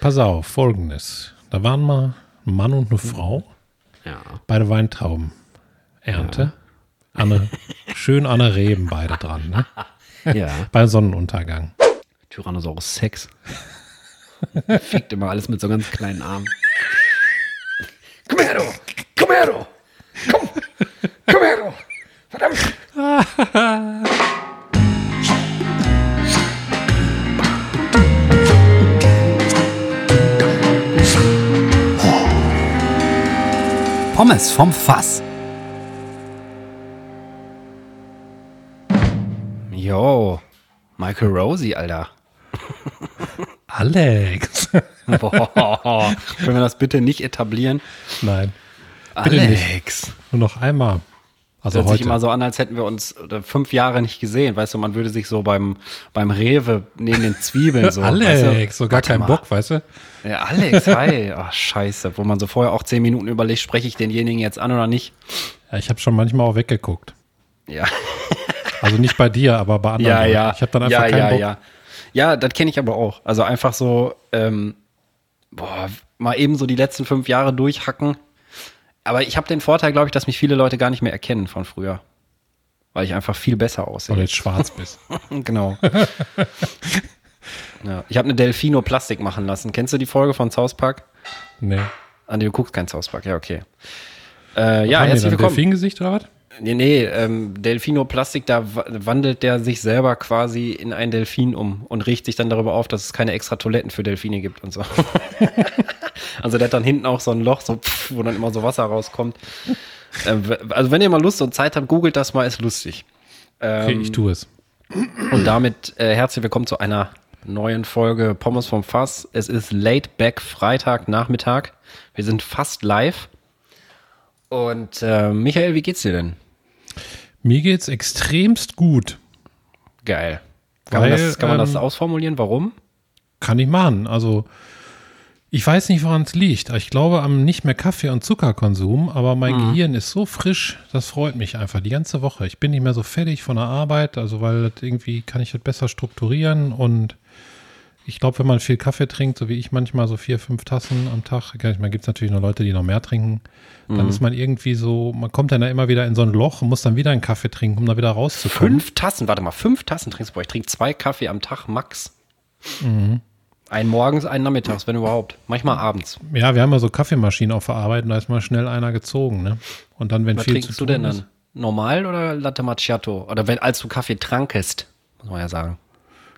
Pass auf, folgendes. Da waren mal ein Mann und eine Frau Ja. bei der Weintraubenernte. An eine, schön an der Reben beide dran, ne? Ja. Bei Sonnenuntergang. Tyrannosaurus Sex. Fickt immer alles mit so ganz kleinen Armen. Komm her, du! Komm her, du! Komm! Komm her, du! Verdammt! Pommes vom Fass. Yo, Michael Rosie, Alter. Alex. Boah, können wir das bitte nicht etablieren? Nein. Alex. nur noch einmal. Also Hört sich heute. immer so an, als hätten wir uns äh, fünf Jahre nicht gesehen. Weißt du, man würde sich so beim, beim Rewe neben den Zwiebeln so. Alex, weißt du? so gar keinen mal. Bock, weißt du? Ja, Alex, hi. Ach, scheiße. Wo man so vorher auch zehn Minuten überlegt, spreche ich denjenigen jetzt an oder nicht? Ja, ich habe schon manchmal auch weggeguckt. Ja. Also nicht bei dir, aber bei anderen. Ja, ja. Ich habe dann einfach ja, keinen ja, Bock. Ja, ja, das kenne ich aber auch. Also einfach so, ähm, boah, mal eben so die letzten fünf Jahre durchhacken. Aber ich habe den Vorteil, glaube ich, dass mich viele Leute gar nicht mehr erkennen von früher. Weil ich einfach viel besser aussehe. Weil du jetzt schwarz bist. Genau. ja, ich habe eine Delfino Plastik machen lassen. Kennst du die Folge von South Park? Nee. Nee, du guckst kein South Park. Ja, okay. Äh, ja, herzlich willkommen. Delfingesicht oder was? Nee, nee, ähm, Delfino Plastik, da wa- wandelt der sich selber quasi in einen Delfin um und riecht sich dann darüber auf, dass es keine extra Toiletten für Delfine gibt und so. also der hat dann hinten auch so ein Loch, so pff, wo dann immer so Wasser rauskommt. Ähm, also wenn ihr mal Lust und Zeit habt, googelt das mal, ist lustig. Okay, Ähm, ich tue es. und damit äh, herzlich willkommen zu einer neuen Folge Pommes vom Fass. Es ist Late Back Freitag Nachmittag. Wir sind fast live. Und äh, Michael, wie geht's dir denn? Mir geht's extremst gut. Geil. Kann, man, Weil, das, kann man das ähm, ausformulieren? Warum? Kann ich machen. Also, ich weiß nicht, woran es liegt. Ich glaube am nicht mehr Kaffee- und Zuckerkonsum, aber mein Mhm. Gehirn ist so frisch, das freut mich einfach die ganze Woche. Ich bin nicht mehr so fertig von der Arbeit, also weil irgendwie kann ich das besser strukturieren und ich glaube, wenn man viel Kaffee trinkt, so wie ich manchmal so vier, fünf Tassen am Tag, ich meine, gibt es natürlich noch Leute, die noch mehr trinken, dann Mhm. ist man irgendwie so, man kommt dann da immer wieder in so ein Loch und muss dann wieder einen Kaffee trinken, um da wieder rauszukommen. Fünf Tassen, warte mal, fünf Tassen trinkst du. Boah, ich trinke zwei Kaffee am Tag, max. Mhm. Einen morgens, einen nachmittags, wenn überhaupt. Manchmal abends. Ja, wir haben ja so Kaffeemaschinen auf Arbeit und da ist mal schnell einer gezogen, ne? Und dann, wenn Was viel trinkst zu du denn ist, dann? Normal oder Latte Macchiato? Oder wenn, als du Kaffee trankest, muss man ja sagen.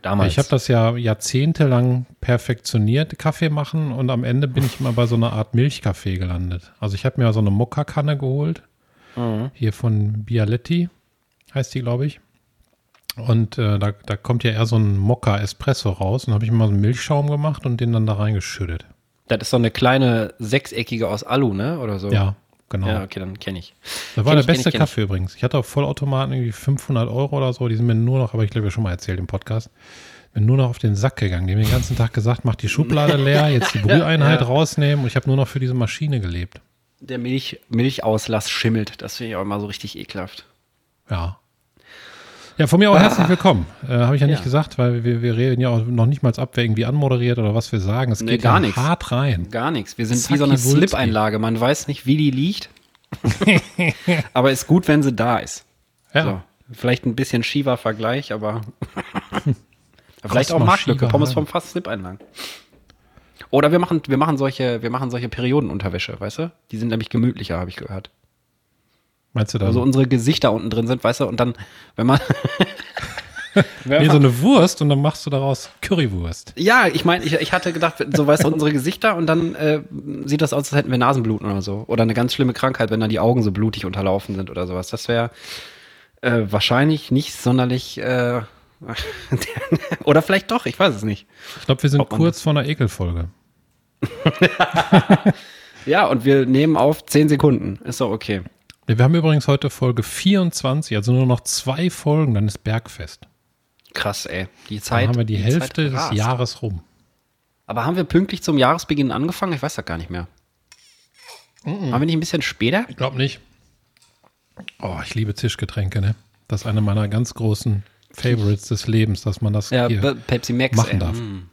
Damals. Ich habe das ja jahrzehntelang perfektioniert, Kaffee machen und am Ende bin ich mal bei so einer Art Milchkaffee gelandet. Also ich habe mir so eine Mokka-Kanne geholt, Mhm. hier von Bialetti, heißt die, glaube ich. Und äh, da, da kommt ja eher so ein Mokka-Espresso raus und habe ich mal so einen Milchschaum gemacht und den dann da reingeschüttet. das ist so eine kleine sechseckige aus Alu, ne? Oder so. Ja, genau. Ja, okay, dann kenne ich. Das war Kenn der ich, kenn beste ich, kenn Kaffee übrigens. Ich hatte auf Vollautomaten irgendwie 500 Euro oder so. Die sind mir nur noch, aber ich glaube, ich schon mal erzählt im Podcast, bin nur noch auf den Sack gegangen. Die haben mir den ganzen Tag gesagt, mach die Schublade leer, jetzt die Brüheinheit Ja. rausnehmen. Und ich habe nur noch für diese Maschine gelebt. Der Milch, Milchauslass schimmelt. Das finde ich auch immer so richtig ekelhaft. Ja. Ja, von mir auch herzlich willkommen. Äh, habe ich ja nicht Ja. gesagt, weil wir, wir reden ja auch noch nicht mal ab, wer irgendwie anmoderiert oder was wir sagen. Es Nee, geht gar ja nix. hart rein. Gar nichts. Wir sind wie so eine Zacki. Slip-Einlage. Man weiß nicht, wie die liegt. aber ist gut, wenn sie da ist. Ja. So. Vielleicht ein bisschen schiefer Vergleich, aber vielleicht auch schiefer Pommes vom Fass Slip-Einlagen. Oder wir machen, wir machen solche, wir machen solche Periodenunterwäsche, weißt du? Die sind nämlich gemütlicher, habe ich gehört. Meinst du da? Also unsere Gesichter unten drin sind, weißt du, und dann, wenn man. wenn nee, so eine Wurst und dann machst du daraus Currywurst. ja, ich meine, ich, ich hatte gedacht, so weißt du, unsere Gesichter und dann äh, sieht das aus, als hätten wir Nasenbluten oder so. Oder eine ganz schlimme Krankheit, wenn dann die Augen so blutig unterlaufen sind oder sowas. Das wäre äh, wahrscheinlich nicht sonderlich. Äh, oder vielleicht doch, ich weiß es nicht. Ich glaube, wir sind kurz vor einer Ekelfolge. Ja, und wir nehmen auf 10 Sekunden. Ist doch okay. Wir haben übrigens heute Folge 24, also nur noch zwei Folgen, dann ist Bergfest. Krass, ey. Die Dann Zeit. haben wir die, Zeit Hälfte des. Jahres rum. Aber haben wir pünktlich zum Jahresbeginn angefangen? Ich weiß das gar nicht mehr. Haben wir nicht ein bisschen später? Ich glaube nicht. Oh, ich liebe Tischgetränke, ne? Das ist eine meiner ganz großen Favorites des Lebens, dass man das Ja, hier Pe- Pepsi Max. machen ey. darf. Mm.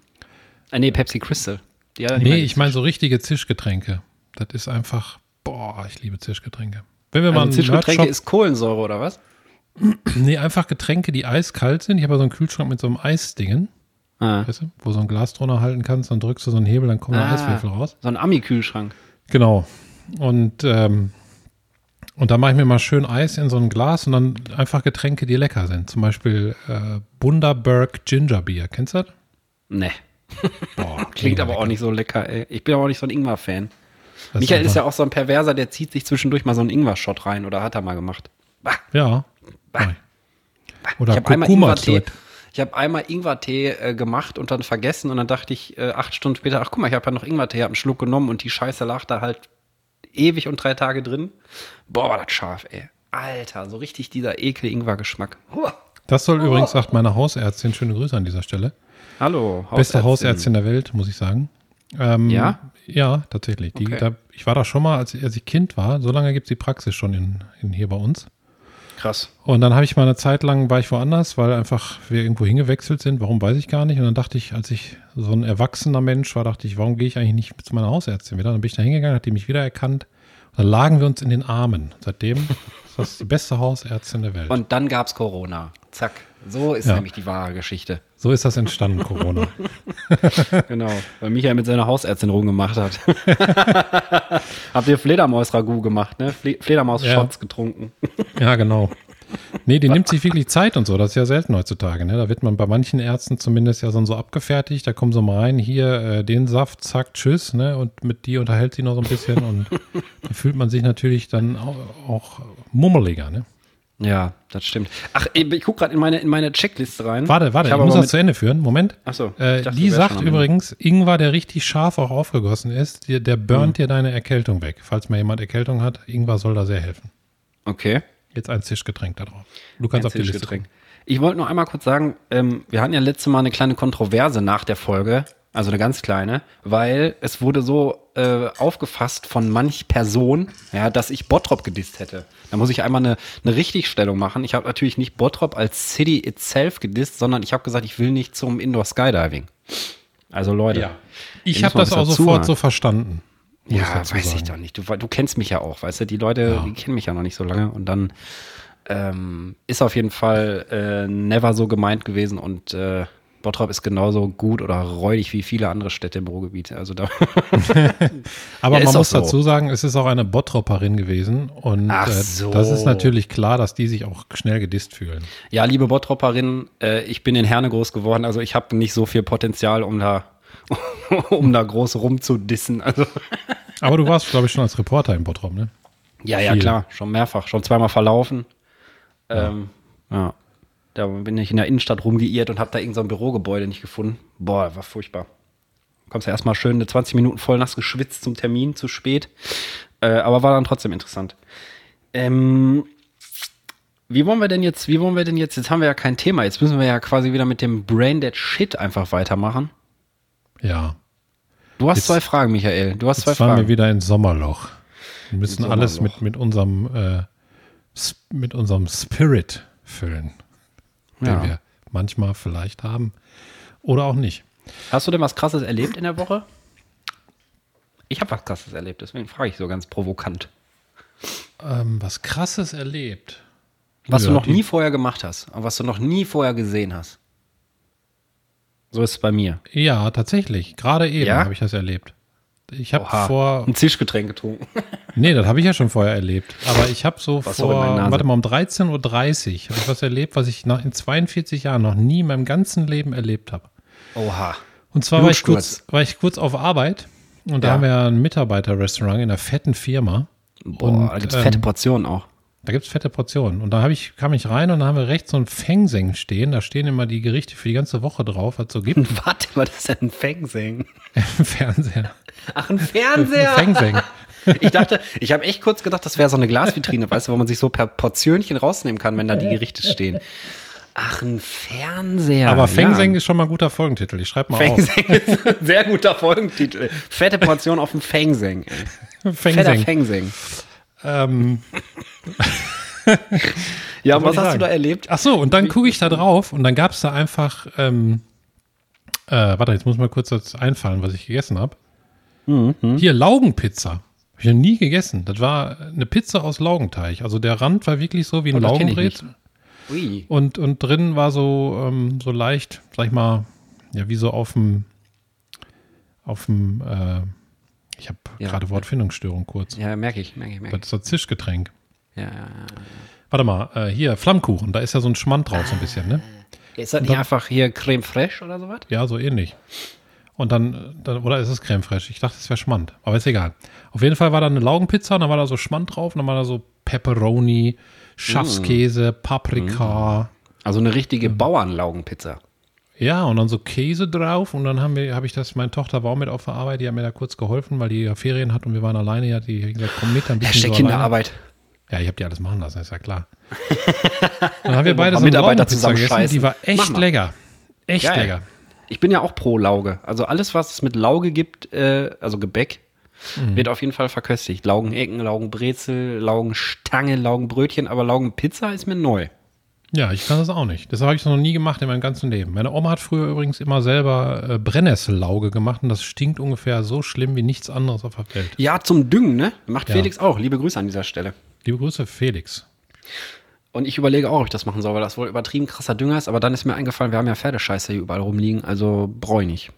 Ah, nee, Pepsi Crystal. Die Nee, ich meine so richtige Zischgetränke. Das ist einfach, boah, ich liebe Zischgetränke. Wenn wir also mal einen Zischgetränke ist Kohlensäure oder was? Nee, einfach Getränke, die eiskalt sind. Ich habe ja so einen Kühlschrank mit so einem Eisdingen, Ah. weißt du, wo so ein Glas drunter halten kannst, dann drückst du so einen Hebel, dann kommen da Ah. Eiswürfel raus. So ein Ami-Kühlschrank. Genau. Und, ähm, und da mache ich mir mal schön Eis in so ein Glas und dann einfach Getränke, die lecker sind. Zum Beispiel äh, Bundaberg Ginger Beer. Kennst du das? Nee. Boah, Klingt aber lecker. auch nicht so lecker, ey. Ich bin aber auch nicht so ein Ingwer-Fan. Das Michael ist einfach- ja auch so ein Perverser, der zieht sich zwischendurch mal so einen Ingwer-Shot rein oder hat er mal gemacht. Bah, Ja. bah. Nein. Oder ich. Ingwertee, ich habe einmal Ingwertee äh, gemacht und dann vergessen und dann dachte ich äh, acht Stunden später, ach guck mal, ich habe ja noch Ingwertee, habe einen Schluck genommen und die Scheiße lag da halt ewig und drei Tage drin. Boah, war das scharf, ey. Alter, so richtig dieser ekel Ingwer-Geschmack. Das soll übrigens, sagt meine Hausärztin, schöne Grüße an dieser Stelle. Hallo, Beste Hausärztin der Welt, muss ich sagen. Ähm, Ja? Ja, tatsächlich. Die, Okay. da, ich war da schon mal, als, als ich Kind war. So lange gibt es die Praxis schon in, in hier bei uns. Krass. Und dann habe ich mal eine Zeit lang, war ich woanders, weil einfach wir irgendwo hingewechselt sind. Warum, weiß ich gar nicht. Und dann dachte ich, als ich so ein erwachsener Mensch war, dachte ich, warum gehe ich eigentlich nicht zu meiner Hausärztin wieder? Dann bin ich da hingegangen, hat die mich wiedererkannt. Und dann lagen wir uns in den Armen. Seitdem ist das die beste Hausärztin der Welt. Und dann gab's Corona. Zack. So ist Ja. nämlich die wahre Geschichte. So ist das entstanden, Corona. Genau, weil Michael mit seiner Hausärztin rumgemacht hat. Habt ihr Fledermaus-Ragout gemacht, ne? Fle Fledermaus-Shots getrunken. Ja, genau. Nee, die nimmt sich wirklich Zeit und so. Das ist ja selten heutzutage. Ne? Da wird man bei manchen Ärzten zumindest ja so, so abgefertigt. Da kommen sie mal rein, hier äh, den Saft, zack, tschüss. Ne? Und mit die unterhält sie noch so ein bisschen. Und da fühlt man sich natürlich dann auch, auch mummeliger. Ne? Ja, das stimmt. Ach, ich ich guck gerade in meine, in meine Checkliste rein. Warte, warte, ich ich, muss das zu Ende führen. Moment. Ach so, ich Äh, die sagt übrigens, Ingwer, der richtig scharf auch aufgegossen ist, der, der burnt Mhm. dir deine Erkältung weg. Falls mal jemand Erkältung hat, Ingwer soll da sehr helfen. Okay. Jetzt ein Zischgetränk da drauf. Du kannst auf die Liste gucken. Ich wollte noch einmal kurz sagen, ähm, wir hatten ja letztes Mal eine kleine Kontroverse nach der Folge, also eine ganz kleine, weil es wurde so äh, aufgefasst von manch Person, ja, dass ich Bottrop gedisst hätte. Da muss ich einmal eine, eine Richtigstellung machen. Ich habe natürlich nicht Bottrop als City itself gedisst, sondern ich habe gesagt, ich will nicht zum Indoor Skydiving. Also Leute. Ja. Ich habe das auch sofort so verstanden. Ja, weiß ich sagen. doch nicht. Du, du kennst mich ja auch, weißt du? Die Leute, Ja. die kennen mich ja noch nicht so lange. Und dann ähm, ist auf jeden Fall äh, never so gemeint gewesen. Und äh, Bottrop ist genauso gut oder räudig wie viele andere Städte im Ruhrgebiet. Also da. Aber Ja, man muss so. dazu sagen, es ist auch eine Bottropperin gewesen. Und äh, so. das ist natürlich klar, dass die sich auch schnell gedisst fühlen. ja, liebe Bottroperinnen, äh, ich bin in Herne groß geworden. Also ich habe nicht so viel Potenzial, um da, um da groß rumzudissen. Also Aber du warst, glaube ich, schon als Reporter in Bottrop, ne? Ja, ja, Viel. klar, schon mehrfach, schon zweimal verlaufen. Ähm, ja. Da bin ich in der Innenstadt rumgeirrt und habe da irgendein so ein Bürogebäude nicht gefunden. Boah, war furchtbar. Kommst ja erstmal schön eine 20 Minuten voll nass geschwitzt zum Termin, zu spät. Äh, aber war dann trotzdem interessant. Ähm, wie wollen wir denn jetzt, wie wollen wir denn jetzt, jetzt haben wir ja kein Thema, jetzt müssen wir ja quasi wieder mit dem Brain Dead Shit einfach weitermachen. Ja. Du hast Jetzt- zwei Fragen, Michael. Du hast zwei Jetzt fahren Fragen. wir wieder ins Sommerloch. Wir müssen alles mit, mit, unserem, äh, mit unserem Spirit füllen, den Ja. wir manchmal vielleicht haben. Oder auch nicht. Hast du denn was Krasses erlebt in der Woche? Ich habe was Krasses erlebt, deswegen frage ich so ganz provokant. Ähm, was Krasses erlebt. Was Ja, du noch nie vorher gemacht hast und was du noch nie vorher gesehen hast. So ist es bei mir. Ja, tatsächlich. Gerade eben Ja? habe ich das erlebt. Ich habe vor. ein Zischgetränk getrunken. Nee, das habe ich ja schon vorher erlebt. Aber ich habe so Was vor, warte mal, um 13.30 Uhr habe ich was erlebt, was ich nach, in 42 Jahren noch nie in meinem ganzen Leben erlebt habe. Oha. Und zwar war ich, kurz, war ich kurz auf Arbeit und da Ja. haben wir ein Mitarbeiterrestaurant in einer fetten Firma. Boah, Und, da gibt's ähm, fette Portionen auch. Da gibt's fette Portionen. Und da hab ich, kam ich rein und da haben wir rechts so ein Fengseng stehen. Da stehen immer die Gerichte für die ganze Woche drauf, was es so gibt Warte, was ist denn ein Fengseng? im Fernseher. Ach, ein Fernseher. Fengseng. Ich dachte, ich habe echt kurz gedacht, das wäre so eine Glasvitrine, weißt du, wo man sich so per Portionchen rausnehmen kann, wenn da die Gerichte stehen. Ach, ein Fernseher. Aber Fengseng ja. ist schon mal ein guter Folgentitel. Ich schreibe mal Fengseng ist ein sehr guter Folgentitel. Fette Portion auf dem Fengseng. auf. Fetter Fengseng. Fengseng. Ähm, Ja, und was ich hast du sagen? da erlebt? ach so, und dann gucke ich da drauf und dann gab's da einfach, ähm, äh, warte, jetzt muss mal kurz das einfallen, was ich gegessen habe. Hier, Laugenpizza. Habe ich noch nie gegessen. Das war eine Pizza aus Laugenteig. Also der Rand war wirklich so wie ein Oh, das ich. Ui. Und, und drin war so, ähm, so leicht, sag ich mal, ja, wie so auf dem, auf dem, äh, ich habe Ja. gerade Wortfindungsstörung kurz. Ja, merke ich, merke ich, merke Das ist so Zischgetränk. Ja, ja, ja. Warte mal, äh, hier, Flammkuchen, da ist ja so ein Schmand drauf so ein bisschen, ne? Ist das nicht einfach hier Creme Fraiche oder sowas? Ja, so ähnlich. Und dann, äh, dann oder ist es Creme fraiche? Ich dachte, es wäre Schmand, aber ist egal. Auf jeden Fall war da eine Laugenpizza, dann war da so Schmand drauf, dann war da so Pepperoni, Schafskäse, Paprika. Also eine richtige Bauernlaugenpizza. Ja, und dann so Käse drauf und dann haben wir, habe ich das, meine Tochter war auch mit auf der Arbeit, die hat mir da kurz geholfen, weil die ja Ferien hat und wir waren alleine, die hat die hat gesagt, komm mit, ein bisschen Hashtag so alleine. Ja, ich habe die alles machen lassen, ist ja klar. dann haben wir beide so Mitarbeiter zusammen gegessen, die war echt lecker. Echt Geil. lecker. Ich bin ja auch pro Lauge. Also alles, was es mit Lauge gibt, äh, also Gebäck, Mhm. wird auf jeden Fall verköstigt. Laugenecken, Laugenbrezel, Laugenstange, Laugenbrötchen, aber Laugenpizza ist mir neu. Ja, ich kann das auch nicht. Das habe ich noch nie gemacht in meinem ganzen Leben. Meine Oma hat früher übrigens immer selber äh, Brennnessellauge gemacht und das stinkt ungefähr so schlimm wie nichts anderes auf der Welt. Ja, zum Düngen, ne? Macht Ja. Felix auch. Liebe Grüße an dieser Stelle. Liebe Grüße, Felix. Und ich überlege auch, ob ich das machen soll, weil das wohl übertrieben krasser Dünger ist. Aber dann ist mir eingefallen, wir haben ja Pferdescheiße hier überall rumliegen, also brauche ich nicht.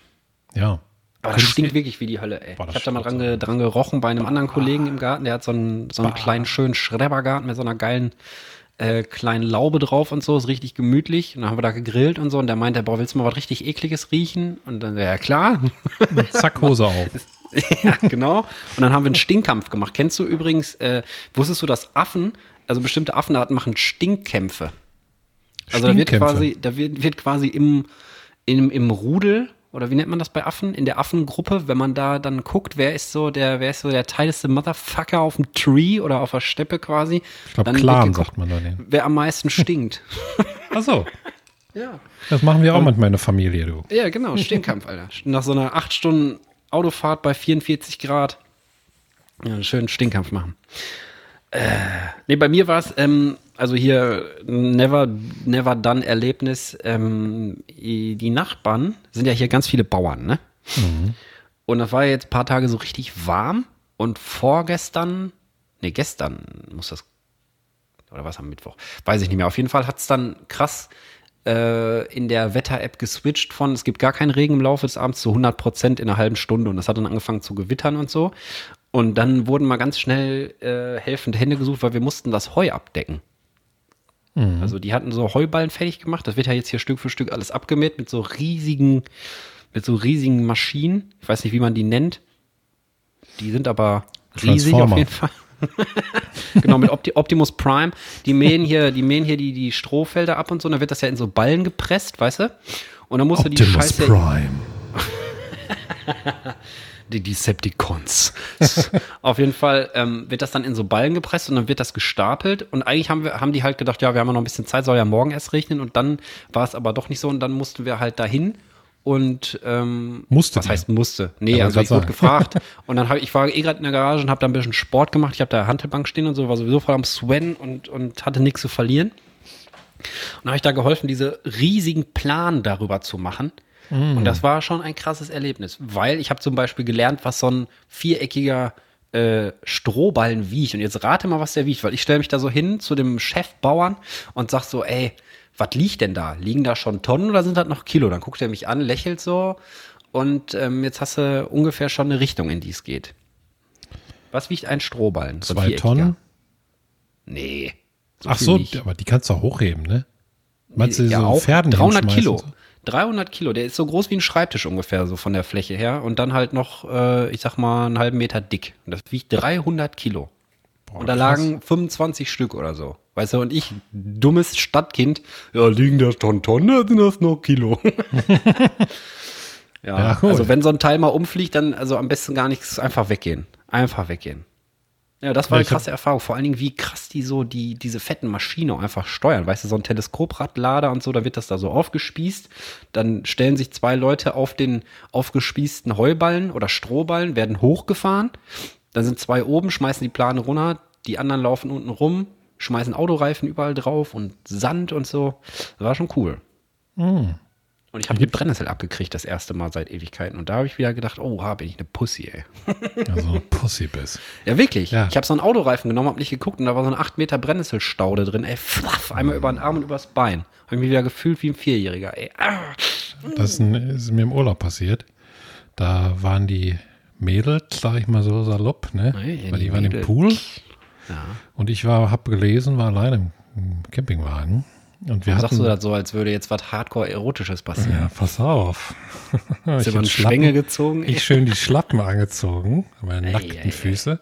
Ja. Aber das stinkt wirklich wie die Hölle, ey. Ich habe da mal dran, ge dran gerochen bei einem anderen Kollegen im Garten. Der hat so einen, so einen kleinen, schönen Schrebergarten mit so einer geilen äh, kleinen Laube drauf und so. Ist richtig gemütlich. Und dann haben wir da gegrillt und so. Und der meinte, boah, willst du mal was richtig ekliges riechen? Und dann, ja klar. Zack, Hose auf. ja, genau. Und dann haben wir einen Stinkkampf gemacht. Kennst du übrigens, äh, wusstest du, dass Affen, also bestimmte Affenarten machen Stinkkämpfe? Also da wird quasi, da wird, wird quasi im, im, im Rudel, oder wie nennt man das bei Affen? In der Affengruppe, wenn man da dann guckt, wer ist so der, wer ist so der teilste Motherfucker auf dem Tree oder auf der Steppe quasi? Ich glaube, Clan sagt man da den. Wer am meisten stinkt. Ach so. ja. Das machen wir auch mit meiner Familie, du. Ja, genau, Stinkkampf, Alter. Nach so einer acht Stunden Autofahrt bei 44 Grad. Ja, einen schönen Stinkkampf machen. Äh, nee, bei mir war es, ähm, also hier never, never done Erlebnis. Ähm, die Nachbarn sind ja hier ganz viele Bauern, ne? Und das war jetzt ein paar Tage so richtig warm. Und vorgestern, nee, gestern muss das, oder was am Mittwoch, weiß ich nicht mehr. Auf jeden Fall hat es dann krass in der Wetter-App geswitcht von, es gibt gar keinen Regen im Laufe des Abends zu 100 Prozent in einer halben Stunde. Und das hat dann angefangen zu gewittern und so. Und dann wurden mal ganz schnell äh, helfende Hände gesucht, weil wir mussten das Heu abdecken. Also die hatten so Heuballen fertig gemacht. Das wird ja jetzt hier Stück für Stück alles abgemäht mit so riesigen, mit so riesigen Maschinen. Ich weiß nicht, wie man die nennt. Die sind aber riesig auf jeden Fall. Genau, mit Opti Optimus Prime. Die mähen hier, die mähen hier die, die Strohfelder ab und so. Und dann wird das ja in so Ballen gepresst, weißt du? Und dann musst du die Scheiße. Prime. Die Decepticons. Auf jeden Fall ähm, wird das dann in so Ballen gepresst und dann wird das gestapelt. Und eigentlich haben, wir, haben die halt gedacht, ja, wir haben ja noch ein bisschen Zeit, soll ja morgen erst regnen. Und dann war es aber doch nicht so. Und dann mussten wir halt dahin. Und ähm, Musste was ihr? heißt musste? Nee, Ja, also ich wurde gefragt. und dann habe ich war eh gerade in der Garage und habe da ein bisschen Sport gemacht. Ich habe da Handelbank stehen und so, war sowieso voll am Swennen und, und hatte nichts zu verlieren. Und habe ich da geholfen, diese riesigen Plan darüber zu machen. Und das war schon ein krasses Erlebnis, weil ich habe zum Beispiel gelernt, was so ein viereckiger äh, Strohballen wiegt. Und jetzt rate mal, was der wiegt, weil ich stelle mich da so hin zu dem Chefbauern und sag so, ey, was liegt denn da? Liegen da schon Tonnen oder sind das noch Kilo? Dann guckt er mich an, lächelt so und ähm, jetzt hast du ungefähr schon eine Richtung, in die es geht. Was wiegt ein Strohballen? So Zwei viereckiger? Tonnen? Nee. Ach viel so, nicht. aber die kannst du auch hochheben, ne? Meinst du, ja, so auch Pferden 300 hinschmeißen Kilo. So? 300 Kilo, der ist so groß wie ein Schreibtisch ungefähr, so von der Fläche her. Und dann halt noch, äh, ich sag mal, einen halben Meter dick. Und das wiegt 300 Kilo. und da krass. lagen 25 Stück oder so. Weißt du, und ich, dummes Stadtkind, ja, liegen da schon Tonnen, sind das noch Kilo. ja, Ja, also wenn so ein Teil mal umfliegt, dann also am besten gar nichts, einfach weggehen. Einfach weggehen. Ja, das war eine krasse Erfahrung. Vor allen Dingen, wie krass die so die, diese fetten Maschinen auch einfach steuern. Weißt du, so ein Teleskopradlader und so, da wird das da so aufgespießt. Dann stellen sich zwei Leute auf den aufgespießten Heuballen oder Strohballen, werden hochgefahren. Dann sind zwei oben, schmeißen die Plane runter. Die anderen laufen unten rum, schmeißen Autoreifen überall drauf und Sand und so. Das war schon cool. Und ich habe die Brennnessel abgekriegt das erste Mal seit Ewigkeiten. Und da habe ich wieder gedacht, oh, bin ich eine Pussy, ey. Also ein Pussy bist. Ja, wirklich. Ja. Ich habe so einen Autoreifen genommen, habe nicht geguckt und da war so eine 8 Meter Brennnesselstaude drin. Ey, flaff, einmal über den Arm und übers Bein. Habe mich wieder gefühlt wie ein Vierjähriger, ey. Das ist, ein, ist mir im Urlaub passiert. Da waren die Mädels, sag ich mal so salopp, ne? Hey, Weil die die waren im. Pool Ja. und ich war, hab gelesen, war allein im, Campingwagen. Und wir Warum hatten, sagst du das so, als würde jetzt was Hardcore-Erotisches passieren? ja, pass auf. Hast ich du mal hab eine Schwänge gezogen? ich schön die Schlappen angezogen, meine Ei, nackten ei. Füße.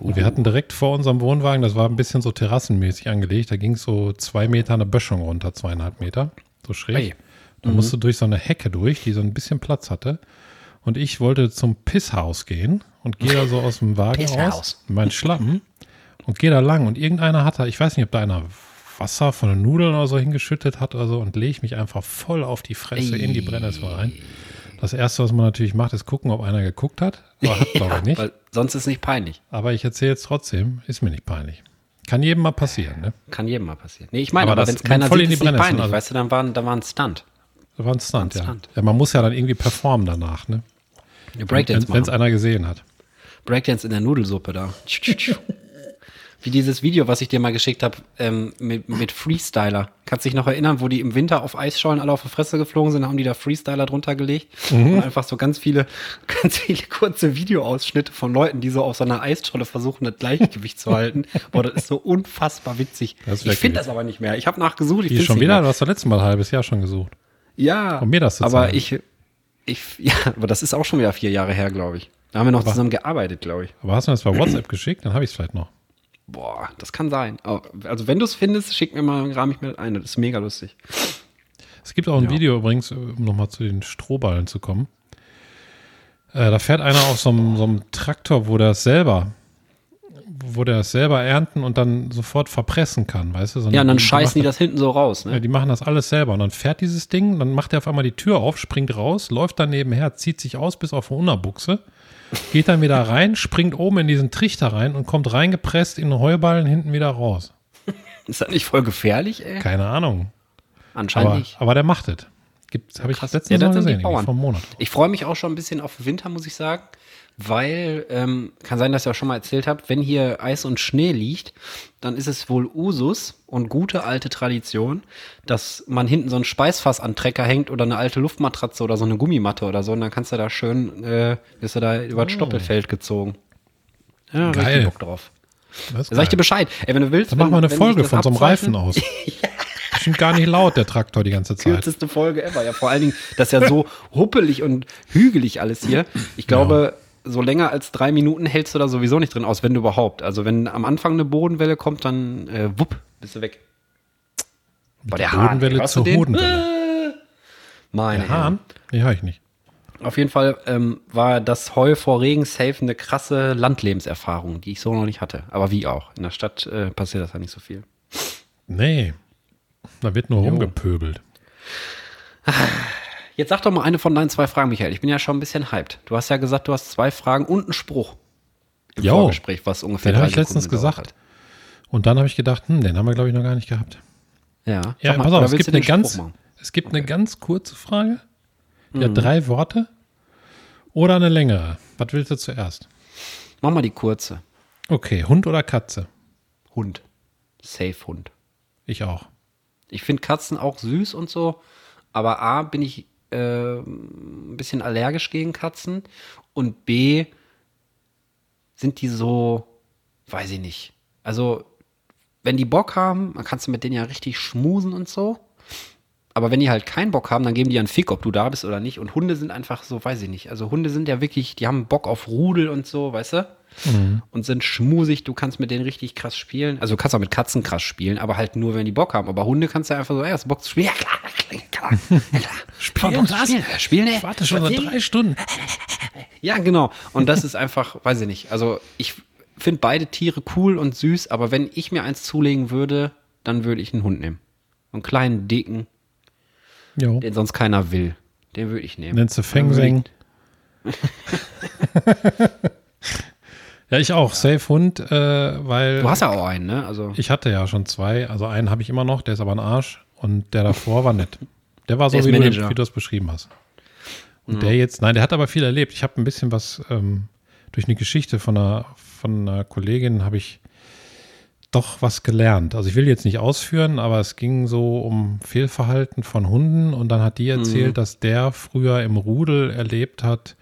Und wir hatten direkt vor unserem Wohnwagen, das war ein bisschen so terrassenmäßig angelegt, da ging so zwei Meter eine Böschung runter, zweieinhalb Meter, so schräg. Da musst du durch so eine Hecke durch, die so ein bisschen Platz hatte. Und ich wollte zum Pisshaus gehen und gehe da so aus dem Wagen Pisshaus. meinen Schlappen und gehe da lang. Und irgendeiner hat da, ich weiß nicht, ob da einer Wasser von den Nudeln oder so hingeschüttet hat oder so und lege mich einfach voll auf die Fresse in die Brennnessel rein. Das erste, was man natürlich macht, ist gucken, ob einer geguckt hat. Aber hat, glaube ich, nicht. Weil sonst ist es nicht peinlich. Aber ich erzähle jetzt trotzdem, ist mir nicht peinlich. Kann jedem mal passieren, ne? Kann jedem mal passieren. Nee, ich meine, Aber aber, wenn es keiner voll sieht, in die ist nicht Brennnessel, peinlich. also- Weißt du, dann war, da war ein Stunt. Das war ein Stunt, ja. Stunt. ja. Man muss ja dann irgendwie performen danach, ne? Breakdance Wenn es einer gesehen hat. Breakdance in der Nudelsuppe da. Wie dieses Video, was ich dir mal geschickt habe, ähm, mit, mit Freestyler. Kannst dich noch erinnern, wo die im Winter auf Eisschollen alle auf die Fresse geflogen sind, haben die da Freestyler drunter gelegt und einfach so ganz viele, ganz viele kurze Videoausschnitte von Leuten, die so auf so einer Eisscholle versuchen, das Gleichgewicht zu halten. Boah, das ist so unfassbar witzig. Ich finde das aber nicht mehr. Ich habe nachgesucht. Ich Die schon wieder? mehr. Du hast das letzte Mal ein halbes Jahr schon gesucht. Ja, Um mir das zu aber zeigen. ich, ich, ja, aber das ist auch schon wieder vier Jahre her, glaube ich. Da haben wir noch zusammen gearbeitet, glaube ich. Aber hast du das bei WhatsApp geschickt? Dann habe ich es vielleicht noch. Boah, das kann sein. Also wenn du es findest, schick mir mal, rahm ich mir das ein. Das ist mega lustig. Es gibt auch ein Ja. Video übrigens, um nochmal zu den Strohballen zu kommen. Äh, da fährt einer auf so einem, so einem Traktor, wo der es selber, wo der es selber ernten und dann sofort verpressen kann, weißt du? So Ja, und dann die scheißen die machen- das hinten so raus, Ja, ne? die machen das alles selber. Und dann fährt dieses Ding, dann macht er auf einmal die Tür auf, springt raus, läuft dann nebenher, zieht sich aus bis auf eine Unterbuchse, geht dann wieder rein, springt oben in diesen Trichter rein und kommt reingepresst in den Heuballen hinten wieder raus. Ist das nicht voll gefährlich, ey? Keine Ahnung. Anscheinend Aber, nicht. aber der macht es. Habe ich letztens Ja, mal das gesehen, vor einem Monat. Ich freue mich auch schon ein bisschen auf den Winter, muss ich sagen. Weil, ähm, kann sein, dass ich auch schon mal erzählt habe, wenn hier Eis und Schnee liegt, dann ist es wohl Usus und gute alte Tradition, dass man hinten so ein Speisfass an Trecker hängt oder eine alte Luftmatratze oder so eine Gummimatte oder so und dann kannst du da schön, äh, bist du da über das Stoppelfeld gezogen. Ja, Geil. Bock drauf. Das sag ich dir. Bescheid. Ey, wenn du willst, Dann wenn, machen wir eine Folge das von so einem Reifen aus. Bestimmt gar nicht laut, der Traktor die ganze Zeit. kürzeste Folge ever. Ja, vor allen Dingen, das ist ja so huppelig und hügelig alles hier. Ich glaube, so länger als drei Minuten hältst du da sowieso nicht drin aus, wenn du überhaupt. Also wenn am Anfang eine Bodenwelle kommt, dann äh, wupp, bist du weg. Boah, der Hahn, Bodenwelle du zur den? Hodenwelle. Meine Der Hahn? Nee, höre ich nicht. Auf jeden Fall ähm, war das Heu vor Regen safe eine krasse Landlebenserfahrung, die ich so noch nicht hatte. Aber wie auch. In der Stadt äh, passiert das ja nicht so viel. Nee. Da wird nur rumgepöbelt. Jetzt sag doch mal eine von deinen zwei Fragen, Michael. Ich bin ja schon ein bisschen hyped. Du hast ja gesagt, du hast zwei Fragen und einen Spruch im Jo. Vorgespräch, was ungefähr Den habe ich letztens gesagt. Und dann habe ich gedacht, hm, den haben wir, glaube ich, noch gar nicht gehabt. hat. Ja, Ja, mal, pass auf, es gibt, eine ganz, es gibt eine ganz kurze Frage. Die Mhm. hat drei Worte. Oder eine längere. Was willst du zuerst? Mach mal die kurze. Okay, Hund oder Katze? Hund. Safe Hund. Ich auch. Ich finde Katzen auch süß und so, aber A, bin ich äh, ein bisschen allergisch gegen Katzen und B, sind die so, weiß ich nicht. Also, wenn die Bock haben, dann kannst du mit denen ja richtig schmusen und so. Aber wenn die halt keinen Bock haben, dann geben die einen Fick, ob du da bist oder nicht. Und Hunde sind einfach so, weiß ich nicht. Also Hunde sind ja wirklich, die haben Bock auf Rudel und so, weißt du? Und sind schmusig, du kannst mit denen richtig krass spielen. Also du kannst auch mit Katzen krass spielen, aber halt nur, wenn die Bock haben. Aber Hunde kannst du einfach so, ey, hast Bock zu spielen? Ja, klar, klar, klar. Klar. Spielen, zu spielen, spielen, ey. Ich warte schon seit drei Stunden. Ja, genau. Und das ist einfach, weiß ich nicht. Also ich finde beide Tiere cool und süß, aber wenn ich mir eins zulegen würde, dann würde ich einen Hund nehmen. Einen kleinen, dicken, Jo. den sonst keiner will. Den würde ich nehmen. Nennst du würde Fengseng? ja, ich auch. Safe Hund, äh, weil Du hast ja auch einen, ne? Also ich hatte ja schon zwei. Also einen habe ich immer noch, der ist aber ein Arsch. Und der davor war nett. Der war so, Der wie du, wie du das beschrieben hast. Und der jetzt, nein, der hat aber viel erlebt. Ich habe ein bisschen was ähm, durch eine Geschichte von einer, von einer Kollegin habe ich doch was gelernt. Also ich will jetzt nicht ausführen, aber es ging so um Fehlverhalten von Hunden und dann hat die erzählt, dass der früher im Rudel erlebt hat,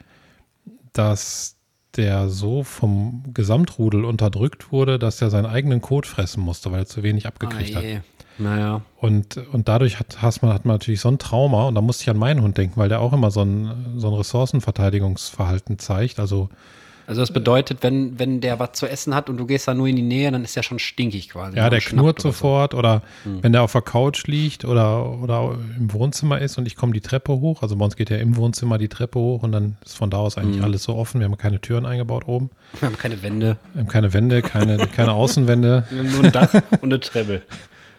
dass der so vom Gesamtrudel unterdrückt wurde, dass er seinen eigenen Kot fressen musste, weil er zu wenig abgekriegt Ah, hat. je. Naja. Und, und dadurch hat, hat, man, hat man natürlich so ein Trauma und da musste ich an meinen Hund denken, weil der auch immer so ein, so ein Ressourcenverteidigungsverhalten zeigt. Also Also das bedeutet, wenn, wenn der was zu essen hat und du gehst da nur in die Nähe, dann ist der schon stinkig quasi. ja, ne? der knurrt oder so. sofort oder wenn der auf der Couch liegt oder, oder im Wohnzimmer ist und ich komme die Treppe hoch, also bei uns geht ja im Wohnzimmer die Treppe hoch und dann ist von da aus eigentlich alles so offen. Wir haben keine Türen eingebaut oben, Wir haben keine Wände. wir haben keine Wände, keine, keine Außenwände. Wir haben nur ein Dach und eine Treppe.